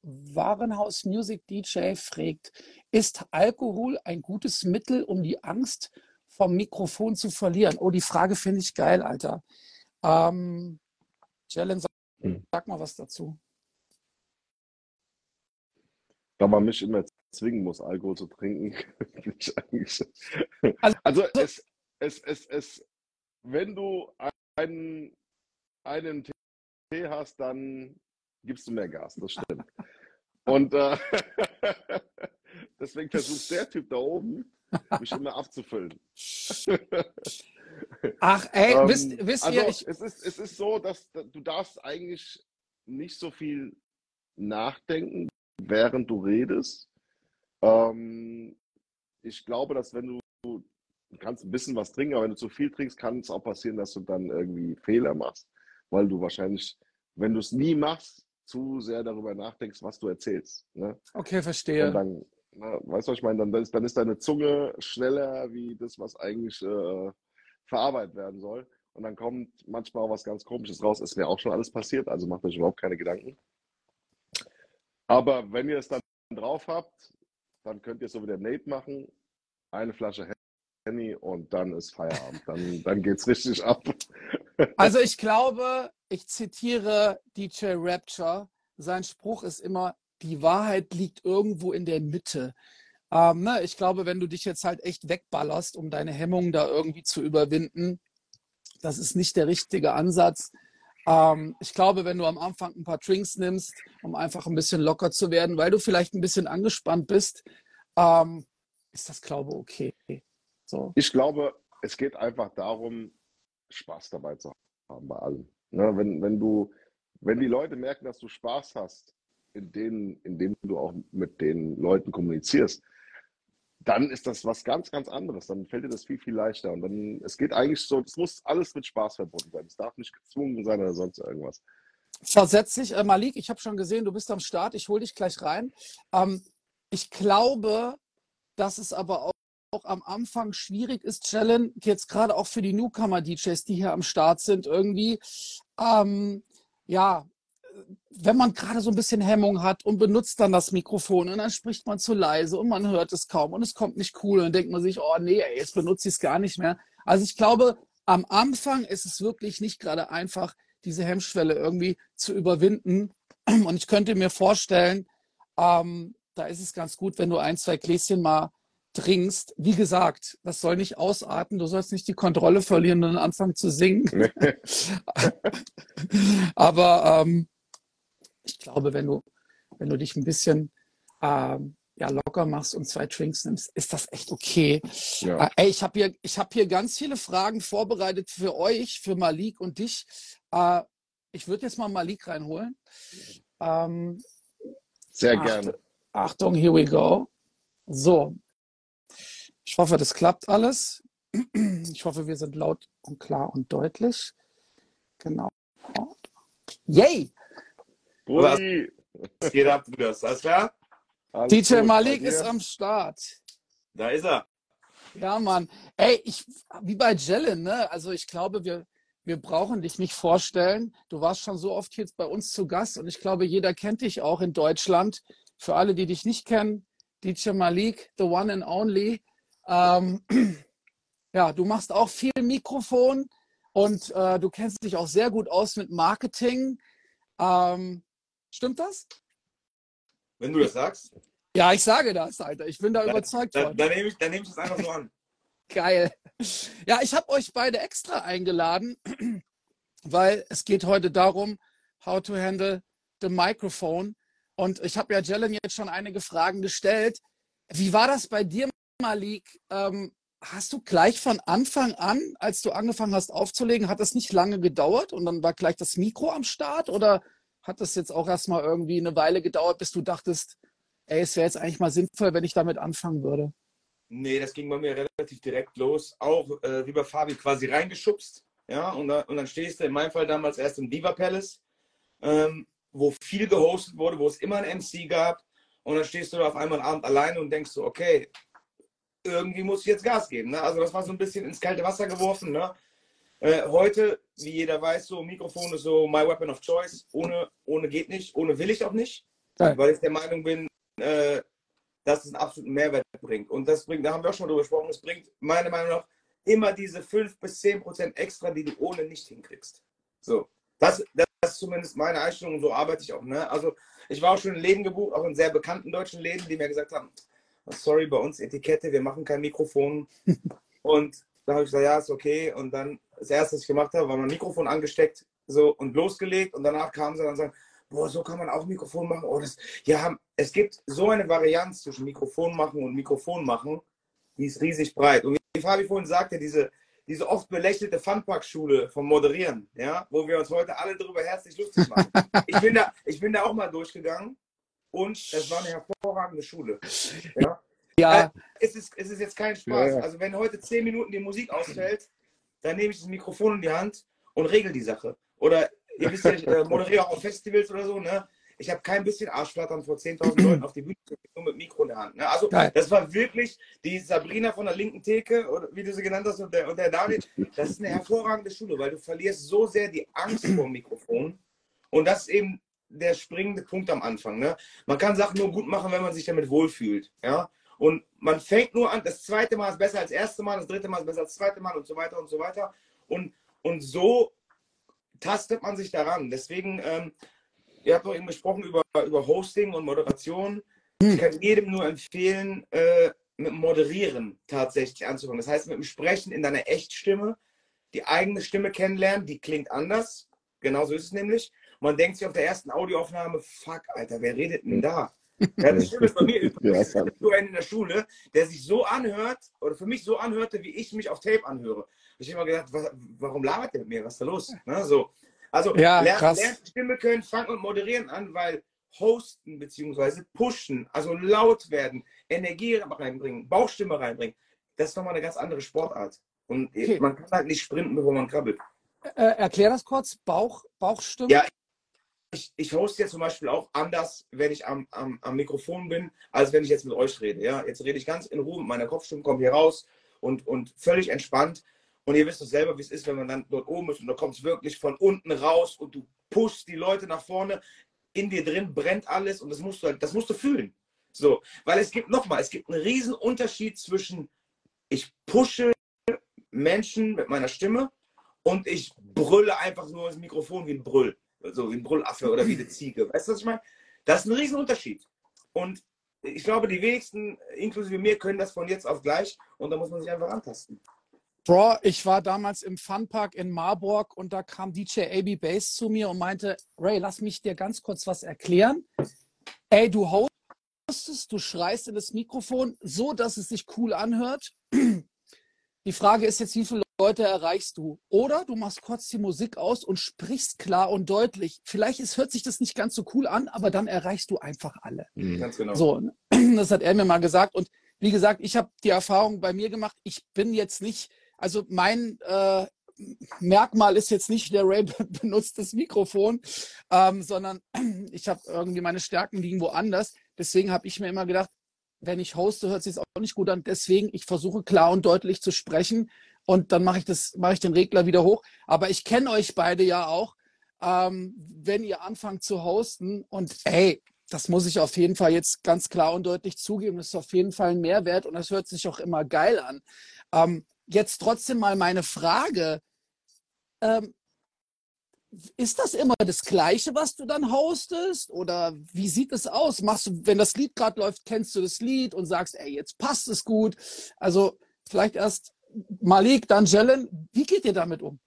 A: Warenhaus Music DJ fragt, ist Alkohol ein gutes Mittel, um die Angst vom Mikrofon zu verlieren? Oh, die Frage finde ich geil, Alter. Ähm, Jalen, sag,
C: Hm.
A: sag mal was dazu.
C: Da man mich immer zwingen muss, Alkohol zu trinken, eigentlich.
A: Also-
C: Also es, es, es, es, wenn du einen, einen Tee hast, dann gibst du mehr Gas, das stimmt. Und äh, deswegen versucht der Typ da oben, mich immer abzufüllen.
A: Ach, ey,
C: Ähm,
A: wisst, wisst
C: also
A: ihr, ich,
C: es, ist, es ist so, dass da- du darfst eigentlich nicht so viel nachdenken, während du redest. Ähm, ich glaube, dass wenn du, du kannst ein bisschen was trinken, aber wenn du zu viel trinkst, kann es auch passieren, dass du dann irgendwie Fehler machst, weil du wahrscheinlich, wenn du es nie machst, zu sehr darüber nachdenkst, was du erzählst. Ne?
A: okay,
C: Und
A: verstehe.
C: dann, na, weißt du, was ich meine? Dann ist, dann ist deine Zunge schneller wie das, was eigentlich äh, verarbeitet werden soll. Und dann kommt manchmal auch was ganz Komisches raus. Ist mir auch schon alles passiert, also macht euch überhaupt keine Gedanken. Aber wenn ihr es dann drauf habt, dann könnt ihr es so wie der Nate machen. Eine Flasche Henny und dann ist Feierabend. Dann, dann geht's richtig ab.
A: Also ich glaube, ich zitiere DJ Rapture. Sein Spruch ist immer, die Wahrheit liegt irgendwo in der Mitte. Ähm, ne, ich glaube, wenn du dich jetzt halt echt wegballerst, um deine Hemmungen da irgendwie zu überwinden, das ist nicht der richtige Ansatz. Ähm, ich glaube, wenn du am Anfang ein paar Drinks nimmst, um einfach ein bisschen locker zu werden, weil du vielleicht ein bisschen angespannt bist, ähm, ist das, glaube ich, okay.
C: So. Ich glaube, es geht einfach darum, Spaß dabei zu haben bei allem. Ne, wenn, wenn du, wenn die Leute merken, dass du Spaß hast, in denen, indem du auch mit den Leuten kommunizierst, dann ist das was ganz, ganz anderes. Dann fällt dir das viel, viel leichter. Und dann, es geht eigentlich so, es muss alles mit Spaß verbunden sein. Es darf nicht gezwungen sein oder sonst irgendwas.
A: Versetz dich, äh, Malik, ich habe schon gesehen, du bist am Start, ich hole dich gleich rein. Ähm, ich glaube, dass es aber auch, auch am Anfang schwierig ist, Challenge, jetzt gerade auch für die Newcomer-DJs, die hier am Start sind, irgendwie, ähm, ja, wenn man gerade so ein bisschen Hemmung hat und benutzt dann das Mikrofon und dann spricht man zu leise und man hört es kaum und es kommt nicht cool und dann denkt man sich, oh nee, ey, jetzt benutze ich es gar nicht mehr. Also ich glaube, am Anfang ist es wirklich nicht gerade einfach, diese Hemmschwelle irgendwie zu überwinden. Und ich könnte mir vorstellen, ähm, da ist es ganz gut, wenn du ein, zwei Gläschen mal trinkst. Wie gesagt, das soll nicht ausarten. Du sollst nicht die Kontrolle verlieren und anfangen zu singen. Aber ähm, ich glaube, wenn du, wenn du dich ein bisschen ähm, ja, locker machst und zwei Drinks nimmst, ist das echt okay. Ja. Äh, ey, ich habe hier, hab hier ganz viele Fragen vorbereitet für euch, für Malik und dich. Äh, ich würde jetzt mal Malik reinholen. Ähm,
C: Sehr Acht, gerne.
A: Achtung, here we go. So. Ich hoffe, das klappt alles. Ich hoffe, wir sind laut und klar und deutlich. Genau. Yay!
D: Was geht ab, Bruder? Alles klar?
A: Alles DJ gut, Malik ist am Start.
D: Da ist er.
A: Ja, Mann. Ey, ich, wie bei Jellen, ne? Also ich glaube, wir, wir brauchen dich nicht vorstellen. Du warst schon so oft jetzt bei uns zu Gast und ich glaube, jeder kennt dich auch in Deutschland. Für alle, die dich nicht kennen, DJ Malik, the one and only. Ähm, ja, du machst auch viel Mikrofon und äh, du kennst dich auch sehr gut aus mit Marketing. Ähm, Stimmt das?
D: Wenn du das sagst.
A: Ja, ich sage das, Alter. Ich bin da dann, überzeugt
D: dann, von. Dann nehme ich, dann nehme ich das einfach so an.
A: Geil. Ja, ich habe euch beide extra eingeladen, weil es geht heute darum, how to handle the microphone. Und ich habe ja Jelen jetzt schon einige Fragen gestellt. Wie war das bei dir, Malik? Ähm, hast du gleich von Anfang an, als du angefangen hast aufzulegen, hat das nicht lange gedauert und dann war gleich das Mikro am Start oder hat das jetzt auch erstmal irgendwie eine Weile gedauert, bis du dachtest, ey, es wäre jetzt eigentlich mal sinnvoll, wenn ich damit anfangen würde?
D: Nee, das ging bei mir relativ direkt los. Auch äh, wie bei Fabi quasi reingeschubst. Ja, und, da, und dann stehst du in meinem Fall damals erst im Diva Palace, ähm, wo viel gehostet wurde, wo es immer ein MC gab. Und dann stehst du da auf einmal Abend alleine und denkst so, okay, irgendwie muss ich jetzt Gas geben. Ne? Also das war so ein bisschen ins kalte Wasser geworfen. Ne? Äh, heute, wie jeder weiß, so Mikrofon ist so my weapon of choice. Ohne, ohne geht nicht, ohne will ich auch nicht, Nein. weil ich der Meinung bin, äh, dass es einen absoluten Mehrwert bringt. Und das bringt, da haben wir auch schon drüber gesprochen, es bringt meiner Meinung nach immer diese 5 bis 10 Prozent extra, die du ohne nicht hinkriegst. So, das, das ist zumindest meine Einstellung so arbeite ich auch. Ne? Also ich war auch schon in Läden gebucht, auch in sehr bekannten deutschen Läden, die mir gesagt haben, sorry, bei uns Etikette, wir machen kein Mikrofon. und da habe ich gesagt, ja, ist okay. Und dann das erste, was ich gemacht habe, war mein Mikrofon angesteckt so und losgelegt. Und danach kamen sie dann und sagen, boah, so kann man auch Mikrofon machen. Oh, das, ja, es gibt so eine Varianz zwischen Mikrofon machen und Mikrofon machen, die ist riesig breit. Und wie Fabi vorhin sagte, diese, diese oft belächelte Funpark-Schule vom Moderieren, ja, wo wir uns heute alle darüber herzlich lustig machen. ich, bin da, ich bin da auch mal durchgegangen und es war eine hervorragende Schule. Ja. Ja. Äh, es, ist, es ist jetzt kein Spaß. Ja, ja. Also wenn heute zehn Minuten die Musik ausfällt, dann nehme ich das Mikrofon in die Hand und regel die Sache. Oder ihr wisst ja, ich äh, moderiere auch auf Festivals oder so, ne? Ich habe kein bisschen Arschflattern vor 10.000 Leuten auf die Bühne, nur mit Mikro in der Hand. Ne? Also, Geil. das war wirklich die Sabrina von der linken Theke, oder wie du sie genannt hast, und der, und der David. Das ist eine hervorragende Schule, weil du verlierst so sehr die Angst vor dem Mikrofon. Und das ist eben der springende Punkt am Anfang. Ne? Man kann Sachen nur gut machen, wenn man sich damit wohlfühlt. Ja? Und man fängt nur an, das zweite Mal ist besser als das erste Mal, das dritte Mal ist besser als das zweite Mal und so weiter und so weiter. Und, und so tastet man sich daran. Deswegen, ähm, ihr habt doch eben gesprochen über, über Hosting und Moderation. Ich kann jedem nur empfehlen, äh, mit Moderieren tatsächlich anzufangen. Das heißt, mit dem Sprechen in deiner Echtstimme, die eigene Stimme kennenlernen, die klingt anders. Genauso ist es nämlich. Man denkt sich auf der ersten Audioaufnahme, fuck, Alter, wer redet denn da? Ja, das ist bei mir übrigens, ja, so einen in der Schule, der sich so anhört, oder für mich so anhörte, wie ich mich auf Tape anhöre. Ich habe immer gedacht, was, warum labert der mit mir? Was ist da los? Ne, so. Also
A: Ja,
D: lernt, lernt Stimme können, fangen und moderieren an, weil hosten bzw. pushen, also laut werden, Energie reinbringen, Bauchstimme reinbringen, das ist nochmal eine ganz andere Sportart. Und
A: Okay.
D: man kann halt nicht sprinten, bevor man krabbelt.
A: Äh, erklär das kurz. Bauch, Bauchstimme.
D: Ja, ich, ich hoste jetzt zum Beispiel auch anders, wenn ich am, am, am Mikrofon bin, als wenn ich jetzt mit euch rede. Ja? Jetzt rede ich ganz in Ruhe, meine Kopfstimme kommt hier raus und, und völlig entspannt. Und ihr wisst doch selber, wie es ist, wenn man dann dort oben ist und da kommt es wirklich von unten raus und du pushst die Leute nach vorne. In dir drin brennt alles und das musst du, halt- das musst du fühlen. So, weil es gibt nochmal, es gibt einen riesen Unterschied zwischen ich pushe Menschen mit meiner Stimme und ich brülle einfach nur ins Mikrofon wie ein Brüll. So wie ein Brüllaffe oder wie eine Ziege. Weißt du, was ich meine? Das ist ein Riesenunterschied. Und ich glaube, die wenigsten, inklusive mir, können das von jetzt auf gleich und da muss man sich einfach antasten.
A: Bro, ich war damals im Funpark in Marburg und da kam DJ AB Bass zu mir und meinte, Ray, lass mich dir ganz kurz was erklären. Ey, du hostest, du schreist in das Mikrofon so, dass es sich cool anhört. Die Frage ist jetzt, wie viele Leute erreichst du? Oder du machst kurz die Musik aus und sprichst klar und deutlich. Vielleicht ist, hört sich das nicht ganz so cool an, aber dann erreichst du einfach alle.
D: Ganz genau.
A: So, ne? das hat er mir mal gesagt. Und wie gesagt, ich habe die Erfahrung bei mir gemacht. Ich bin jetzt nicht, also mein äh, Merkmal ist jetzt nicht, der Ray benutzt das Mikrofon, ähm, sondern ich habe irgendwie meine Stärken liegen woanders. Deswegen habe ich mir immer gedacht, wenn ich hoste, hört sich auch nicht gut an. Deswegen, ich versuche klar und deutlich zu sprechen und dann mache ich das, mache ich den Regler wieder hoch. Aber ich kenne euch beide ja auch, ähm, wenn ihr anfangt zu hosten und ey, das muss ich auf jeden Fall jetzt ganz klar und deutlich zugeben. Das ist auf jeden Fall ein Mehrwert und das hört sich auch immer geil an. Ähm, jetzt trotzdem mal meine Frage. Ähm, ist das immer das Gleiche, was du dann hostest? Oder wie sieht es aus? Machst du, wenn das Lied gerade läuft, kennst du das Lied und sagst, ey, jetzt passt es gut. Also vielleicht erst Malik, dann Jelen. Wie geht ihr damit um?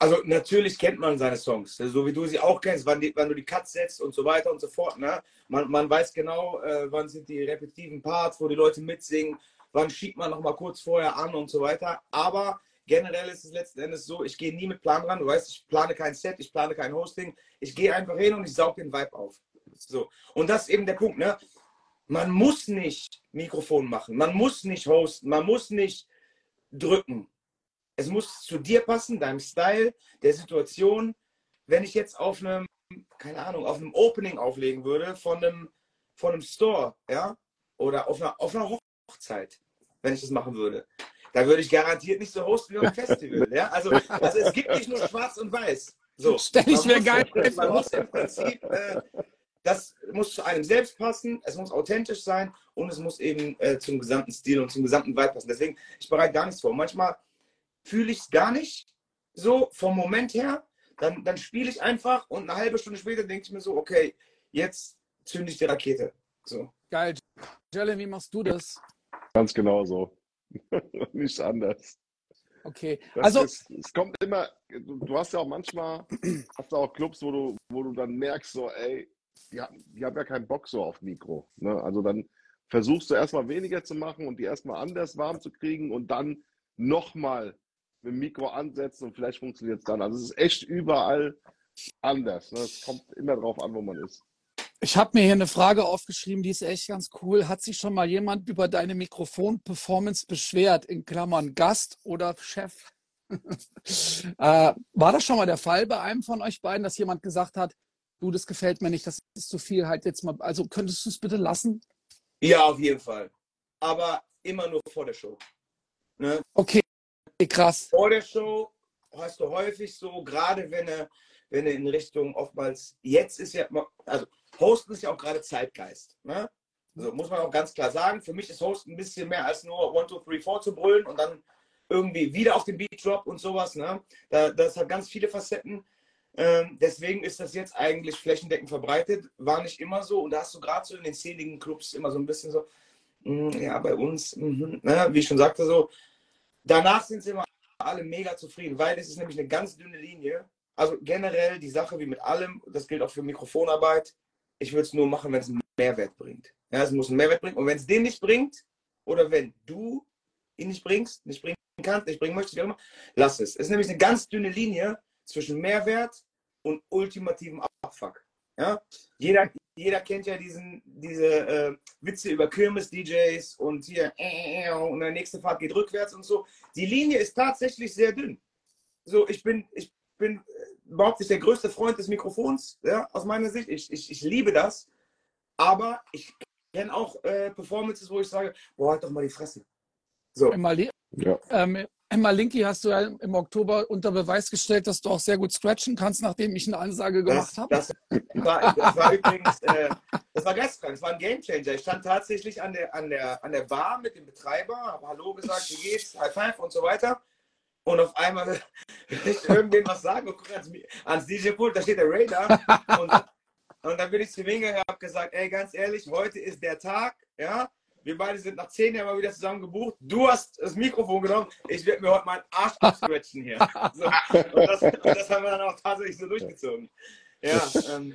D: Also natürlich kennt man seine Songs, so wie du sie auch kennst, wann, die, wann du die Cuts setzt und so weiter und so fort. Ne? Man, man weiß genau, äh, wann sind die repetitiven Parts, wo die Leute mitsingen, wann schiebt man noch mal kurz vorher an und so weiter. Aber generell ist es letzten Endes so, ich gehe nie mit Plan ran. Du weißt, ich plane kein Set, ich plane kein Hosting. Ich gehe einfach hin und ich saug den Vibe auf. So. Und das ist eben der Punkt. Ne? Man muss nicht Mikrofon machen, man muss nicht hosten, man muss nicht drücken es muss zu dir passen, deinem Style, der Situation. Wenn ich jetzt auf einem, keine Ahnung, auf einem Opening auflegen würde von einem, von einem Store, ja, oder auf einer, auf einer Hochzeit, wenn ich das machen würde, da würde ich garantiert nicht so hosten wie auf einem Festival, ja. Also, also es gibt nicht nur schwarz und weiß. So,
A: Stell ich mir geil
D: Man muss im Prinzip, äh, das muss zu einem selbst passen, es muss authentisch sein und es muss eben äh, zum gesamten Stil und zum gesamten Vibe passen. Deswegen, ich bereite gar nichts vor. Manchmal fühle ich es gar nicht so vom Moment her. Dann, dann spiele ich einfach und eine halbe Stunde später denke ich mir so, okay, jetzt zünde ich die Rakete. So.
A: Geil. Jelen, wie machst du das?
C: Ganz genau so. Nicht anders.
A: Okay.
C: Das
A: Also,
C: ist, es kommt immer, du, du hast ja auch manchmal, hast du auch Clubs, wo du, wo du dann merkst, so, ey, die, haben- die haben ja keinen Bock so auf Mikro. Ne? Also dann versuchst du erstmal weniger zu machen und die erstmal anders warm zu kriegen und dann nochmal mit dem Mikro ansetzen und vielleicht funktioniert es dann. Also es ist echt überall anders. Ne? Es kommt immer drauf an, wo man ist.
A: Ich habe mir hier eine Frage aufgeschrieben, die ist echt ganz cool. Hat sich schon mal jemand über deine Mikrofon-Performance beschwert, in Klammern Gast oder Chef? äh, war das schon mal der Fall bei einem von euch beiden, dass jemand gesagt hat, du, das gefällt mir nicht, das ist zu viel, halt jetzt mal, also könntest du es bitte lassen?
D: Ja, auf jeden Fall. Aber immer nur vor der Show. Ne?
A: Okay, krass.
D: Vor der Show hast du häufig so, gerade wenn er wenn in Richtung oftmals, jetzt ist ja, also Hosten ist ja auch gerade Zeitgeist. Ne? So muss man auch ganz klar sagen. Für mich ist Host ein bisschen mehr als nur 1, 2, 3, 4 zu brüllen und dann irgendwie wieder auf den Beat Drop und sowas. Ne? Da, das hat ganz viele Facetten. Ähm, deswegen ist das jetzt eigentlich flächendeckend verbreitet. War nicht immer so. Und da hast du gerade so in den zähligen Clubs immer so ein bisschen so, mh, ja, bei uns, mh, ne? wie ich schon sagte, so. Danach sind sie immer alle mega zufrieden, weil es ist nämlich eine ganz dünne Linie. Also generell die Sache wie mit allem, das gilt auch für Mikrofonarbeit. Ich würde es nur machen, wenn es einen Mehrwert bringt. Ja, es muss einen Mehrwert bringen. Und wenn es den nicht bringt, oder wenn du ihn nicht bringst, nicht bringen kannst, nicht bringen möchtest, wie auch immer, lass es. Es ist nämlich eine ganz dünne Linie zwischen Mehrwert und ultimativem Abfuck. Ja? Jeder, jeder kennt ja diesen, diese äh, Witze über Kirmes-DJs und hier äh, äh, und der nächste Fahrt geht rückwärts und so. Die Linie ist tatsächlich sehr dünn. So, ich bin, ich bin überhaupt nicht der größte Freund des Mikrofons, ja, aus meiner Sicht. Ich, ich, ich liebe das. Aber ich kenne auch äh, Performances, wo ich sage, boah, halt doch mal die Fresse.
A: So. Emma, ja. ähm, Emma Linky hast du ja im Oktober unter Beweis gestellt, dass du auch sehr gut scratchen kannst, nachdem ich eine Ansage gemacht habe.
D: Das, war, das war übrigens, äh, das war geisteskrank, das war ein Gamechanger. Ich stand tatsächlich an der, an, der, an der Bar mit dem Betreiber, habe Hallo gesagt, wie geht's, High Five und so weiter. Und auf einmal will ich irgendwem was sagen und gucke ans, ans DJ-Pult, da steht der Radar. Und, und dann bin ich zu Winge und habe gesagt, ey, ganz ehrlich, heute ist der Tag, ja, wir beide sind nach zehn Jahren mal wieder zusammen gebucht. Du hast das Mikrofon genommen. Ich werde mir heute meinen Arsch absquetschen hier. So. Und, das, und, das, haben wir dann auch tatsächlich so durchgezogen. Ja, ähm,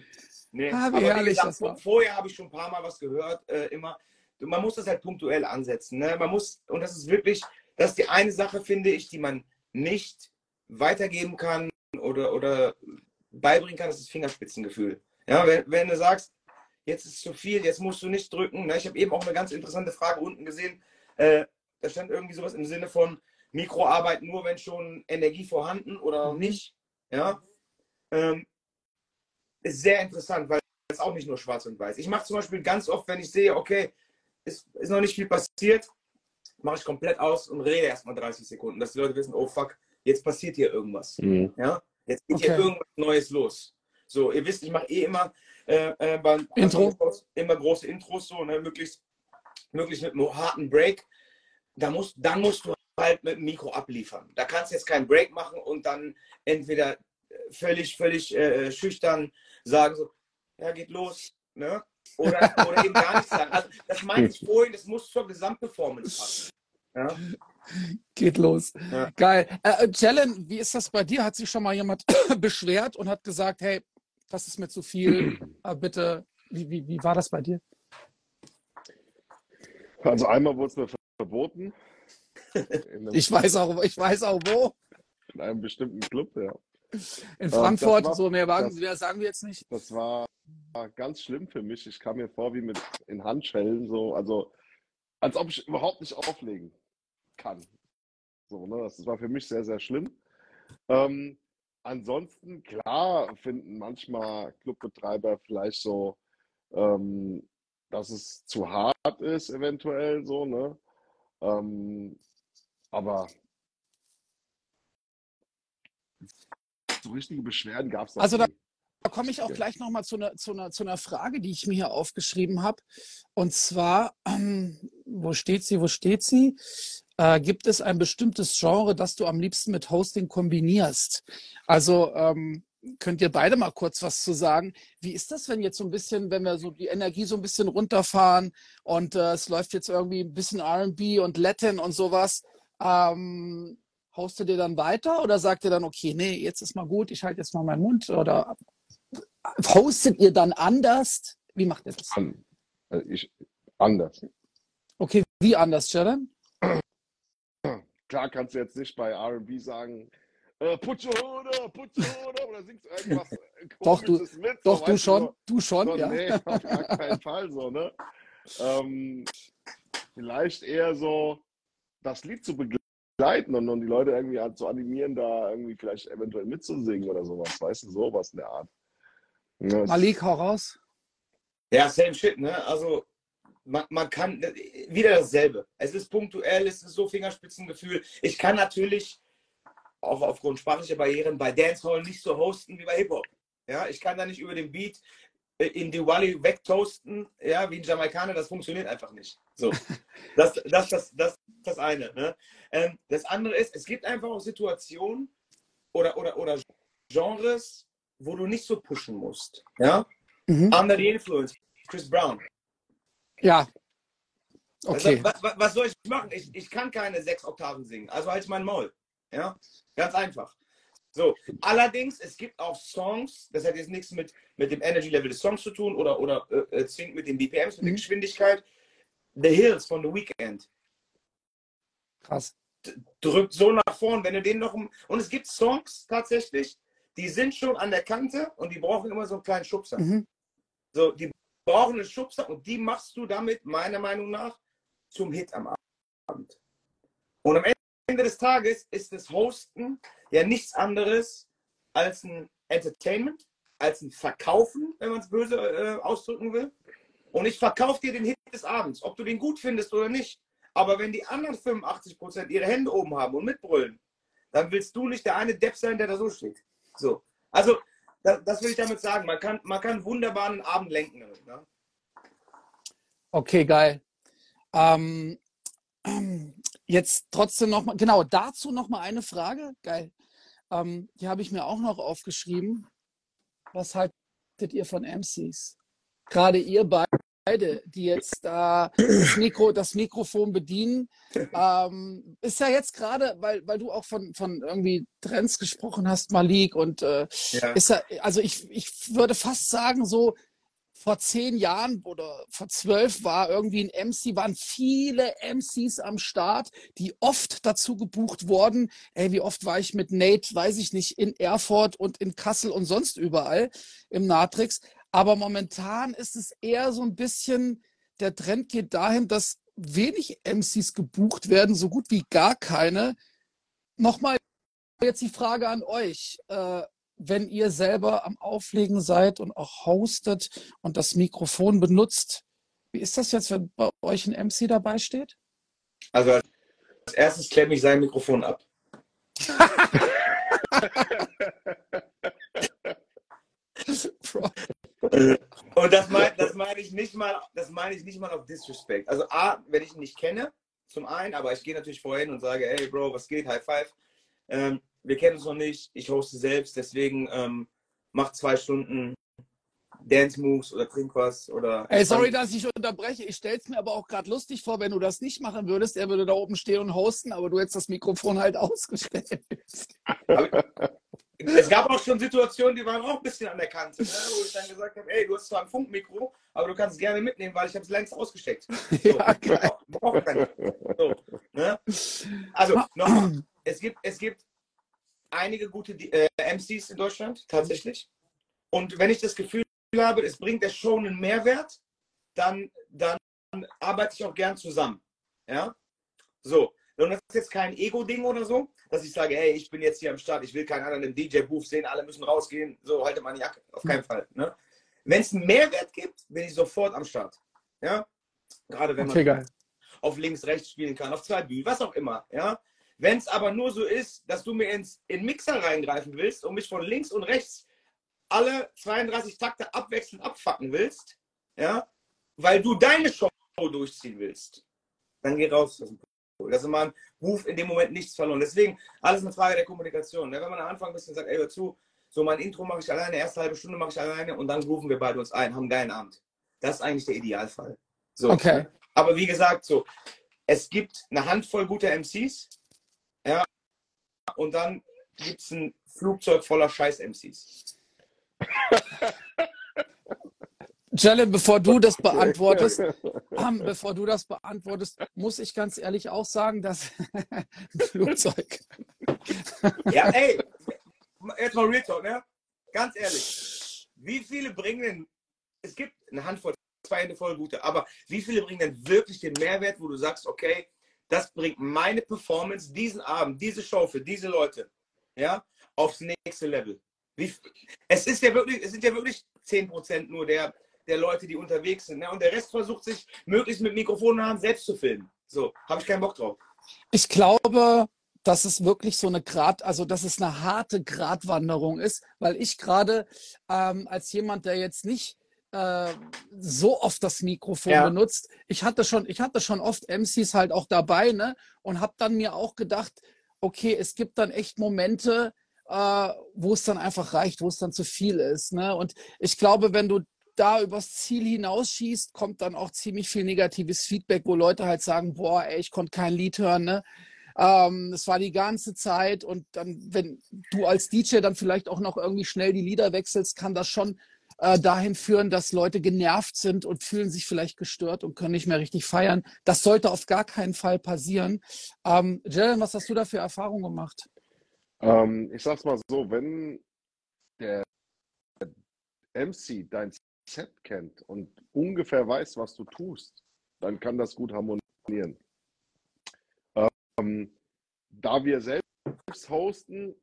D: nee. Ah, Aber wie gesagt, vorher habe ich schon ein paar Mal was gehört. Äh, immer. Man muss das halt punktuell ansetzen. Ne? Man muss, und das ist wirklich, das ist die eine Sache, finde ich, die man nicht weitergeben kann oder, oder beibringen kann, das ist das Fingerspitzengefühl. Ja, wenn, wenn du sagst, jetzt ist zu viel, jetzt musst du nicht drücken. Ne? Ich habe eben auch eine ganz interessante Frage unten gesehen. Äh, da stand irgendwie sowas im Sinne von Mikroarbeit nur, wenn schon Energie vorhanden oder mhm. nicht. Ja. Ähm, ist sehr interessant, weil es auch nicht nur schwarz und weiß. Ich mache zum Beispiel ganz oft, wenn ich sehe, okay, ist, ist noch nicht viel passiert, mache ich komplett aus und rede erstmal 30 Sekunden, dass die Leute wissen, oh fuck, jetzt passiert hier irgendwas. Mhm. Ja? Jetzt geht okay. hier irgendwas Neues los. So, ihr wisst, ich mache eh immer äh, äh, beim Intro. immer große Intros, so, ne, möglichst, möglichst mit einem harten Break. Da musst, dann musst du halt mit dem Mikro abliefern. Da kannst du jetzt keinen Break machen und dann entweder völlig, völlig äh, schüchtern sagen, so, ja, geht los, ne? Oder, oder eben gar nichts sagen. Also, das meinte ich vorhin, das muss zur Gesamtperformance passen. Ja?
A: Geht los. Ja. Geil. Äh, Jalen, wie ist das bei dir? Hat sich schon mal jemand beschwert und hat gesagt, hey, das ist mir zu viel. Bitte, wie, wie, wie war das bei dir?
C: Also einmal wurde es mir verboten.
A: ich weiß auch, ich weiß auch wo.
C: In einem bestimmten Club, ja.
A: In Frankfurt, war, so mehr, wagen, das, sagen wir jetzt nicht.
C: Das war, war, ganz schlimm für mich. Ich kam mir vor wie mit in Handschellen, so, also als ob ich überhaupt nicht auflegen kann. So, ne? Das war für mich sehr, sehr schlimm. Ähm, ansonsten, klar, finden manchmal Clubbetreiber vielleicht so, ähm, dass es zu hart ist, eventuell so, ne? Ähm, aber so richtige Beschwerden gab es
A: Also da, da komme ich auch gleich nochmal zu einer, zu, einer, zu einer Frage, die ich mir hier aufgeschrieben habe. Und zwar, ähm, wo steht sie, wo steht sie? Äh, gibt es ein bestimmtes Genre, das du am liebsten mit Hosting kombinierst? Also ähm, könnt ihr beide mal kurz was zu sagen. Wie ist das, wenn jetzt so ein bisschen, wenn wir so die Energie so ein bisschen runterfahren und äh, es läuft jetzt irgendwie ein bisschen RB und Latin und sowas? Ähm, hostet ihr dann weiter oder sagt ihr dann, okay, nee, jetzt ist mal gut, ich halte jetzt mal meinen Mund? Oder hostet ihr dann anders? Wie macht ihr das?
C: An, also ich, anders.
A: Okay, wie anders, Sharon?
C: Klar kannst du jetzt nicht bei RB sagen, äh, put your up, put your up, oder singst irgendwas
A: Doch, du, mit, doch so, du schon, du, du schon,
C: so, ja. Nee, auf gar keinen Fall so, ne? Ähm, vielleicht eher so das Lied zu begleiten und, und die Leute irgendwie halt zu animieren, da irgendwie vielleicht eventuell mitzusingen oder sowas, weißt du, sowas in der Art.
A: Ja, Malik, hau raus.
D: Ja, same shit, ne? Also man, man kann wieder dasselbe. Es ist punktuell, es ist so Fingerspitzengefühl. Ich kann natürlich auch aufgrund sprachlicher Barrieren bei Dancehall nicht so hosten wie bei Hip-Hop. Ja, ich kann da nicht über den Beat in Diwali wegtoasten, ja, wie ein Jamaikaner, das funktioniert einfach nicht. So. Das, das, das, das, das eine. Ne? Ähm, das andere ist, es gibt einfach auch Situationen oder, oder, oder Genres, wo du nicht so pushen musst. Ja?
A: Mhm.
D: Under the Influence, Chris Brown.
A: Ja. Okay.
D: Also, was, was, soll ich machen? Ich, ich kann keine sechs Oktaven singen, also halt mein Maul. Ja, ganz einfach. So, allerdings, es gibt auch Songs, das hat jetzt nichts mit, mit dem Energy Level des Songs zu tun oder, oder äh, äh zwingend mit den BPMs, mit mhm. der Geschwindigkeit. The Hills von The Weeknd.
A: Krass.
D: Drückt so nach vorn, wenn du den noch. Und es gibt Songs tatsächlich, die sind schon an der Kante und die brauchen immer so einen kleinen Schubser. Mhm. So, die brauchen einen Schubser und die machst du damit, meiner Meinung nach, zum Hit am Abend. Und am Ende des Tages ist das Hosten ja nichts anderes als ein Entertainment, als ein Verkaufen, wenn man es böse äh, ausdrücken will. Und ich verkaufe dir den Hit des Abends, ob du den gut findest oder nicht. Aber wenn die anderen 85 Prozent ihre Hände oben haben und mitbrüllen, dann willst du nicht der eine Depp sein, der da so steht. So. Also, das, das will ich damit sagen. Man kann, man kann wunderbar einen Abend lenken. Ne?
A: Okay, geil. Ähm, jetzt trotzdem nochmal, genau, dazu nochmal eine Frage. Geil. Ähm, die habe ich mir auch noch aufgeschrieben. Was haltet ihr von MCs? Gerade ihr beide, die jetzt äh, das, Mikro, das Mikrofon bedienen, ähm, ist ja jetzt gerade, weil, weil du auch von, von irgendwie Trends gesprochen hast, Malik, und äh, ja. ist ja, also ich, ich würde fast sagen, so vor zehn Jahren oder vor zwölf war irgendwie ein MC, waren viele MCs am Start, die oft dazu gebucht wurden. Ey, wie oft war ich mit Nate, weiß ich nicht, in Erfurt und in Kassel und sonst überall im Natrix. Aber momentan ist es eher so ein bisschen, der Trend geht dahin, dass wenig MCs gebucht werden, so gut wie gar keine. Nochmal jetzt die Frage an euch. Äh, wenn ihr selber am Auflegen seid und auch hostet und das Mikrofon benutzt. Wie ist das jetzt, wenn bei euch ein MC dabei steht?
D: Also als erstes klemme ich sein Mikrofon ab. und das meine das mein ich nicht mal, das meine ich nicht mal auf Disrespect. Also A, wenn ich ihn nicht kenne, zum einen, aber ich gehe natürlich vorhin und sage, hey Bro, was geht, High Five. Ähm, wir kennen uns noch nicht, ich hoste selbst, deswegen ähm, mach zwei Stunden Dance Moves oder trink was oder.
A: Ey, sorry, dass ich unterbreche. Ich stell's mir aber auch gerade lustig vor, wenn du das nicht machen würdest. Er würde da oben stehen und hosten, aber du hättest das Mikrofon halt ausgestellt.
D: Es gab auch schon Situationen, die waren auch ein bisschen an der Kante, ne? wo ich dann gesagt habe, ey, du hast zwar ein Funkmikro, aber du kannst es gerne mitnehmen, weil ich habe es längst ausgesteckt. So, ja, geil. So, ne? Also, nochmal, es gibt, es gibt einige gute äh, MCs in Deutschland, tatsächlich. Und wenn ich das Gefühl habe, es bringt der Show einen Mehrwert, dann, dann arbeite ich auch gern zusammen. Ja? So. Und das ist jetzt kein Ego-Ding oder so, dass ich sage, hey, ich bin jetzt hier am Start, ich will keinen anderen im DJ-Booth sehen, alle müssen rausgehen, so halte meine Jacke. Auf keinen Fall. Ne? Wenn es einen Mehrwert gibt, bin ich sofort am Start. Ja? Gerade wenn man okay, auf links, rechts spielen kann, auf zwei Bühnen, was auch immer. Ja? Wenn es aber nur so ist, dass du mir ins, in Mixer reingreifen willst und mich von links und rechts alle 32 Takte abwechselnd abfacken willst, ja, weil du deine Show durchziehen willst, dann geh raus aus dem. Das ist ein Ruf in dem Moment nichts verloren. Deswegen alles eine Frage der Kommunikation. Ne? Wenn man am Anfang ein bisschen sagt, ey, hör zu, so mein Intro mache ich alleine, erste halbe Stunde mache ich alleine und dann rufen wir beide uns ein, haben einen geilen Abend. Das ist eigentlich der Idealfall. So,
A: okay.
D: Aber wie gesagt, so, es gibt eine Handvoll guter MCs, ja, und dann gibt es ein Flugzeug voller Scheiß-MCs.
A: Jelle, bevor du das beantwortest, ähm, bevor du das beantwortest, muss ich ganz ehrlich auch sagen, dass Flugzeug.
D: ja, ey, jetzt mal Real Talk, ne? Ganz ehrlich, wie viele bringen denn, es gibt eine Handvoll, zwei Hände voll gute, aber wie viele bringen denn wirklich den Mehrwert, wo du sagst, okay, das bringt meine Performance diesen Abend, diese Show für diese Leute, ja, aufs nächste Level. Wie, es ist ja wirklich, es sind ja wirklich 10% nur der, der Leute, die unterwegs sind. Ne? Und der Rest versucht sich möglichst mit Mikrofonen selbst zu filmen. So, habe ich keinen Bock drauf.
A: Ich glaube, dass es wirklich so eine Grad, also dass es eine harte Gratwanderung ist, weil ich gerade ähm, als jemand, der jetzt nicht äh, so oft das Mikrofon
D: Ja.
A: benutzt. Ich hatte schon, ich hatte schon oft MCs halt auch dabei, ne? Und habe dann mir auch gedacht, okay, es gibt dann echt Momente, äh, wo es dann einfach reicht, wo es dann zu viel ist, ne? Und ich glaube, wenn du da übers Ziel hinausschießt, kommt dann auch ziemlich viel negatives Feedback, wo Leute halt sagen, boah, ey, ich konnte kein Lied hören, ne? Ähm, es war die ganze Zeit und dann, wenn du als DJ dann vielleicht auch noch irgendwie schnell die Lieder wechselst, kann das schon äh, dahin führen, dass Leute genervt sind und fühlen sich vielleicht gestört und können nicht mehr richtig feiern. Das sollte auf gar keinen Fall passieren. Ähm, Jalen, was hast du da für Erfahrungen gemacht?
C: Ähm, ich sag's mal so, wenn der MC dein Set kennt und ungefähr weiß, was du tust, dann kann das gut harmonieren. Ähm, da wir selbst hosten,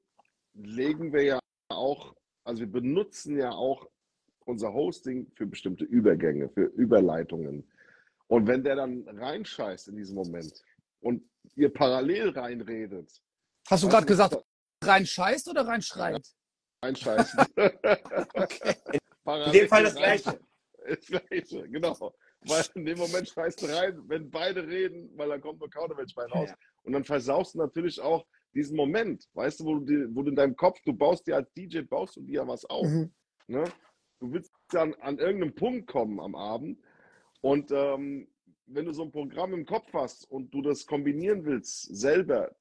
C: legen wir ja auch, also wir benutzen ja auch unser Hosting für bestimmte Übergänge, für Überleitungen. Und wenn der dann reinscheißt in diesem Moment und ihr parallel reinredet,
A: Hast du gerade gesagt, rein scheißt oder rein schreit?
C: reinscheißen.
A: Okay.
D: In dem Fall das Gleiche.
C: Das Gleiche, genau. Weil in dem Moment scheißt du rein, wenn beide reden, weil dann kommt nur Kauderwelsch bei raus.
D: Ja.
C: Und dann versaust du natürlich auch diesen Moment, weißt du, wo du, dir, wo du in deinem Kopf, du baust dir als DJ, baust du dir ja was auf.
A: Mhm.
C: Ne? Du willst dann an irgendeinem Punkt kommen am Abend und ähm, wenn du so ein Programm im Kopf hast und du das kombinieren willst selber,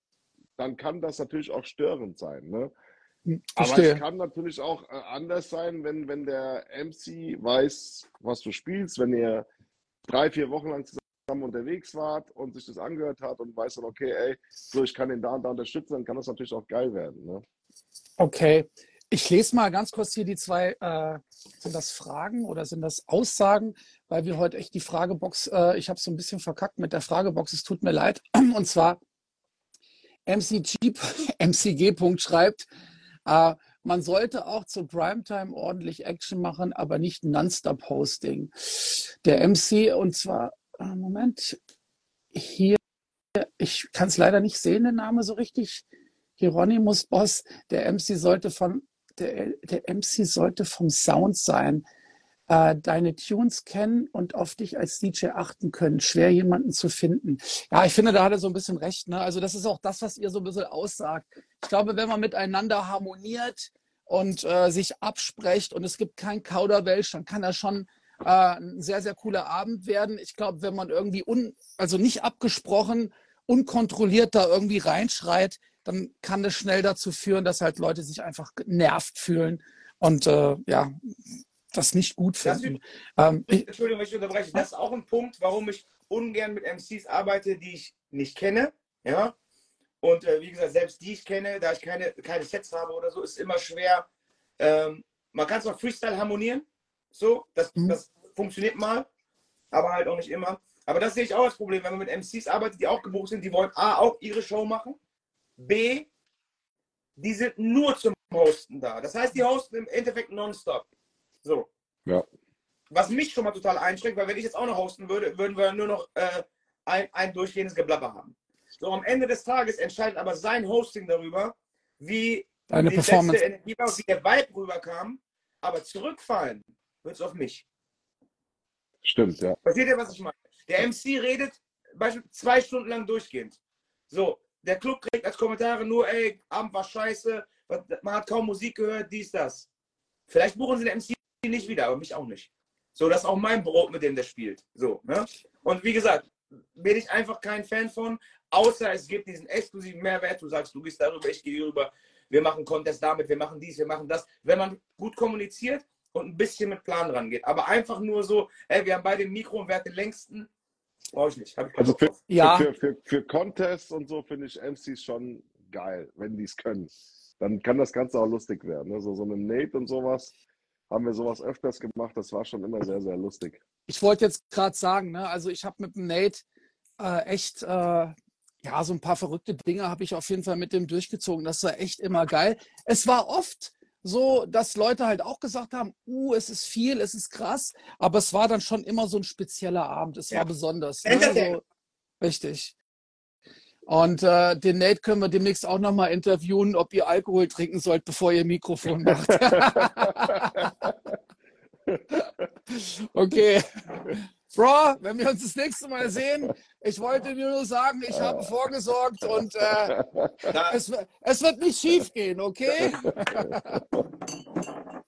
C: dann kann das natürlich auch störend sein. Ne? Aber
A: Verstehe.
C: es kann natürlich auch äh, anders sein, wenn, wenn der MC weiß, was du spielst, wenn ihr drei, vier Wochen lang zusammen unterwegs wart und sich das angehört hat und weiß dann, okay, ey, so ich kann den da und da unterstützen, dann kann das natürlich auch geil werden. Ne?
A: Okay. Ich lese mal ganz kurz hier die zwei, äh, sind das Fragen oder sind das Aussagen, weil wir heute echt die Fragebox, äh, ich habe so ein bisschen verkackt mit der Fragebox, es tut mir leid. Und zwar MCG, MCG. schreibt, äh, man sollte auch zur Primetime ordentlich Action machen, aber nicht Non-Stop-Hosting. Der MC, und zwar, äh, Moment, hier, ich kann es leider nicht sehen, den Name so richtig. Hieronymus Boss, der MC sollte von, der, der MC sollte vom Sound sein. Äh, deine Tunes kennen und auf dich als DJ achten können. Schwer jemanden zu finden. Ja, ich finde, da hat er so ein bisschen recht. Ne? Also das ist auch das, was ihr so ein bisschen aussagt. Ich glaube, wenn man miteinander harmoniert und äh, sich absprecht und es gibt kein Kauderwelsch, dann kann das schon äh, ein sehr, sehr cooler Abend werden. Ich glaube, wenn man irgendwie un, also nicht abgesprochen, unkontrolliert da irgendwie reinschreit, dann kann das schnell dazu führen, dass halt Leute sich einfach genervt fühlen und äh, ja, das nicht gut
D: Das
A: finden. Ähm, ich,
D: Entschuldigung, wenn ich unterbreche. Das ist auch ein Punkt, warum ich ungern mit MCs arbeite, die ich nicht kenne. Ja. Und äh, wie gesagt, selbst die ich kenne, da ich keine, keine Sets habe oder so, ist immer schwer. Ähm, man kann zwar Freestyle harmonieren, so, das,
A: Mhm.
D: das funktioniert mal, aber halt auch nicht immer. Aber das sehe ich auch als Problem, wenn man mit MCs arbeitet, die auch gebucht sind, die wollen A, auch ihre Show machen, B, die sind nur zum Hosten da. Das heißt, die hosten im Endeffekt nonstop. So.
C: Ja.
D: Was mich schon mal total einschränkt, weil wenn ich jetzt auch noch hosten würde, würden wir nur noch äh, ein, ein durchgehendes Geblabber haben. So, am Ende des Tages entscheidet aber sein Hosting darüber, wie
A: Deine
D: die
A: Performance.
D: letzte Energie war, wie der Vibe rüberkam. Aber zurückfallen wird es auf mich.
C: Stimmt, ja.
D: Versteht ihr, was ich meine? Der MC redet beispielsweise zwei Stunden lang durchgehend. So, der Club kriegt als Kommentare nur, ey, Abend war scheiße, man hat kaum Musik gehört, dies, das. Vielleicht buchen sie den MC nicht wieder, aber mich auch nicht. So, das ist auch mein Brot, mit dem der spielt. So, ne? Und wie gesagt, bin ich einfach kein Fan von, außer es gibt diesen exklusiven Mehrwert. Du sagst, du gehst darüber, ich gehe hierüber. Wir machen Contest damit, wir machen dies, wir machen das. Wenn man gut kommuniziert und ein bisschen mit Plan rangeht. Aber einfach nur so, ey, wir haben beide ein Mikro und wer hat den längsten? Brauche ich nicht. Ich
C: Also für.
A: Ja.
C: für, für, für Contests und so finde ich MCs schon geil, wenn die es können. Dann kann das Ganze auch lustig werden. Ne? So, so mit Nate und sowas haben wir sowas öfters gemacht. Das war schon immer sehr, sehr lustig.
A: ich wollte jetzt gerade sagen, ne, also ich habe mit dem Nate äh, echt, äh, ja, so ein paar verrückte Dinge habe ich auf jeden Fall mit dem durchgezogen. Das war echt immer geil. Es war oft so, dass Leute halt auch gesagt haben, uh, es ist viel, es ist krass, aber es war dann schon immer so ein spezieller Abend. Es
D: Ja.
A: war besonders. Ne? So, richtig. Und äh, den Nate können wir demnächst auch nochmal interviewen, ob ihr Alkohol trinken sollt, bevor ihr Mikrofon macht. Okay. Bro, wenn wir uns das nächste Mal sehen, ich wollte dir nur sagen, ich habe vorgesorgt und äh, es, es wird nicht schief gehen, okay?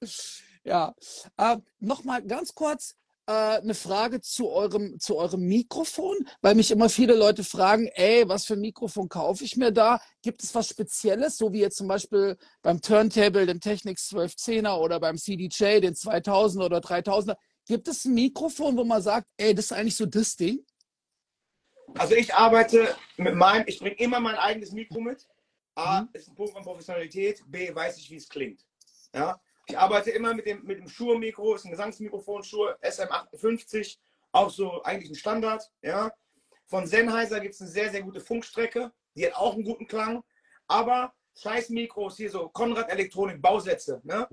A: ja. Äh, Nochmal ganz kurz äh, eine Frage zu eurem, zu eurem Mikrofon, weil mich immer viele Leute fragen, ey, was für ein Mikrofon kaufe ich mir da? Gibt es was Spezielles, so wie jetzt zum Beispiel beim Turntable den Technics 1210er oder beim CDJ den 2000 oder 3000er? Gibt es ein Mikrofon, wo man sagt, ey, das ist eigentlich so das Ding?
D: also ich arbeite mit meinem, ich bringe immer mein eigenes Mikro mit. A, ist ein Punkt von Professionalität. B, weiß ich, wie es klingt. Ja? Ich arbeite immer mit dem, mit dem Shure-Mikro, ist ein Gesangsmikrofon, Shure SM58, auch so eigentlich ein Standard. Ja? Von Sennheiser gibt es eine sehr, sehr gute Funkstrecke, die hat auch einen guten Klang. Aber scheiß Mikros, hier so Konrad Elektronik, Bausätze, ne?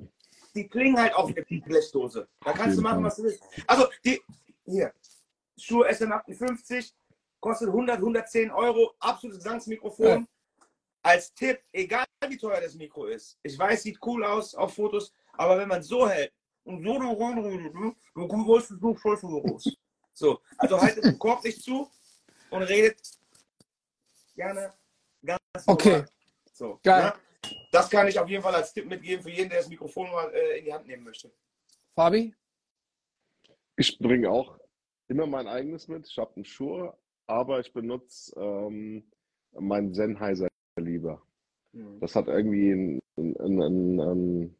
D: die klingen halt auch wie eine Blechdose. Da kannst du machen, was du willst. Also, die, hier, Shure SM58 kostet 100, 110 Euro, absolutes Gesangsmikrofon.
A: Ja.
D: Als Tipp, egal wie teuer das Mikro ist. Ich weiß, sieht cool aus auf Fotos, aber wenn man so hält und so da reinredet, ne, dann holst du so voll von raus. So, also haltet den Korb nicht zu und redet gerne ganz
A: Okay.
D: normal. So,
A: Geil.
D: Ne? Das kann ich auf jeden Fall als Tipp mitgeben für jeden, der das Mikrofon mal äh, in die Hand nehmen möchte.
A: Fabi?
C: Ich bringe auch immer mein eigenes mit. Ich habe einen Shure, aber ich benutze ähm, meinen Sennheiser lieber. Das hat irgendwie einen, einen, einen, einen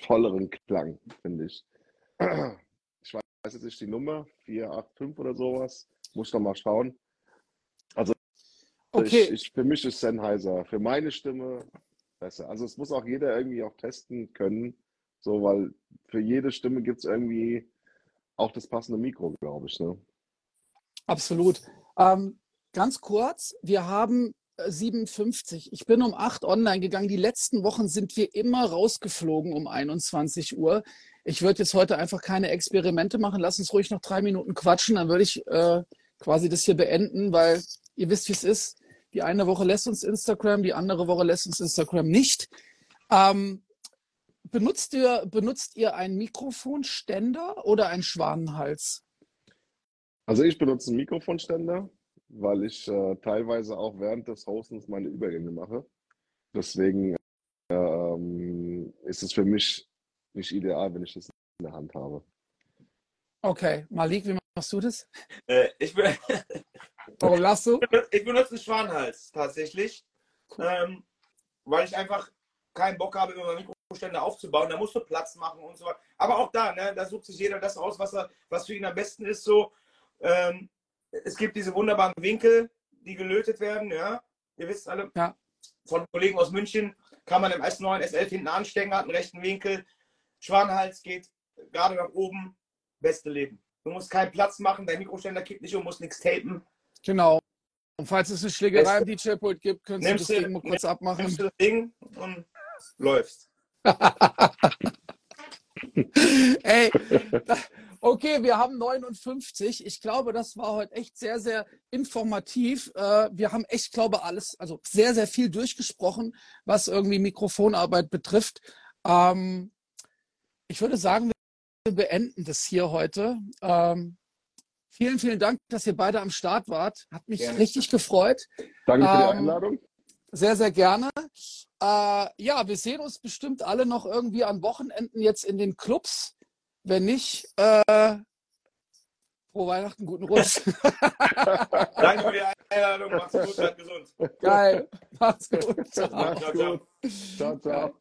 C: volleren Klang, finde ich. Ich weiß jetzt nicht die Nummer, 485 oder sowas. Muss noch mal schauen.
A: Okay.
C: Ich, ich, für mich ist Sennheiser, für meine Stimme besser. Also es muss auch jeder irgendwie auch testen können, so, weil für jede Stimme gibt es irgendwie auch das passende Mikro, glaube ich. Ne?
A: Absolut. Ähm, ganz kurz, wir haben 57. Ich bin um 8 online gegangen. Die letzten Wochen sind wir immer rausgeflogen um 21 Uhr. Ich würde jetzt heute einfach keine Experimente machen. Lass uns ruhig noch drei Minuten quatschen. Dann würde ich äh, quasi das hier beenden, weil ihr wisst, wie es ist. Die eine Woche lässt uns Instagram, die andere Woche lässt uns Instagram nicht. Ähm, benutzt, ihr, benutzt ihr einen Mikrofonständer oder einen Schwanenhals?
C: Also ich benutze einen Mikrofonständer, weil ich äh, teilweise auch während des Hostens meine Übergänge mache. Deswegen ähm, ist es für mich nicht ideal, wenn ich das in der Hand habe.
A: Okay, Malik, wie machst du das?
D: Äh, ich, bin,
A: Warum lachst du?
D: ich benutze einen Schwanhals tatsächlich, ähm, weil ich einfach keinen Bock habe, meinen Mikroständer aufzubauen. Da musst du Platz machen und so weiter. Aber auch da, ne, da sucht sich jeder das aus, was, er, was für ihn am besten ist. So, ähm, es gibt diese wunderbaren Winkel, die gelötet werden. Ja, ihr wisst alle.
A: Ja.
D: Von Kollegen aus München kann man im S9, S11 hinten anstecken, hat einen rechten Winkel. Schwanhals geht gerade nach oben. Beste Leben. Du musst keinen Platz machen, dein Mikroständer kippt nicht um, musst nichts tapen.
A: Genau. Und falls es eine Schlägerei im DJ-Pult gibt, können Sie
D: Nimmst
A: das
D: du-
A: Ding mal kurz abmachen.
D: Nimmst du das Ding und läufst.
A: Ey, okay, wir haben 59. Ich glaube, das war heute echt sehr, sehr informativ. Äh, Wir haben echt, glaube alles, also sehr, sehr viel durchgesprochen, was irgendwie Mikrofonarbeit betrifft. Ähm, Ich würde sagen, wir beenden das hier heute. Ähm, Vielen, vielen Dank, dass ihr beide am Start wart. Hat mich
D: Gerne.
A: richtig gefreut.
C: Danke für die
A: Ähm,
C: Einladung.
A: Sehr, sehr gerne. Äh, ja, wir sehen uns bestimmt alle noch irgendwie an Wochenenden jetzt in den Clubs. Wenn nicht, äh, frohe Weihnachten, guten Rutsch.
D: Danke für die Einladung. Macht's gut, bleibt gesund.
A: Geil. Macht's gut. Ciao.
C: Mach's
D: ciao, ciao.
C: gut. Ciao, ciao.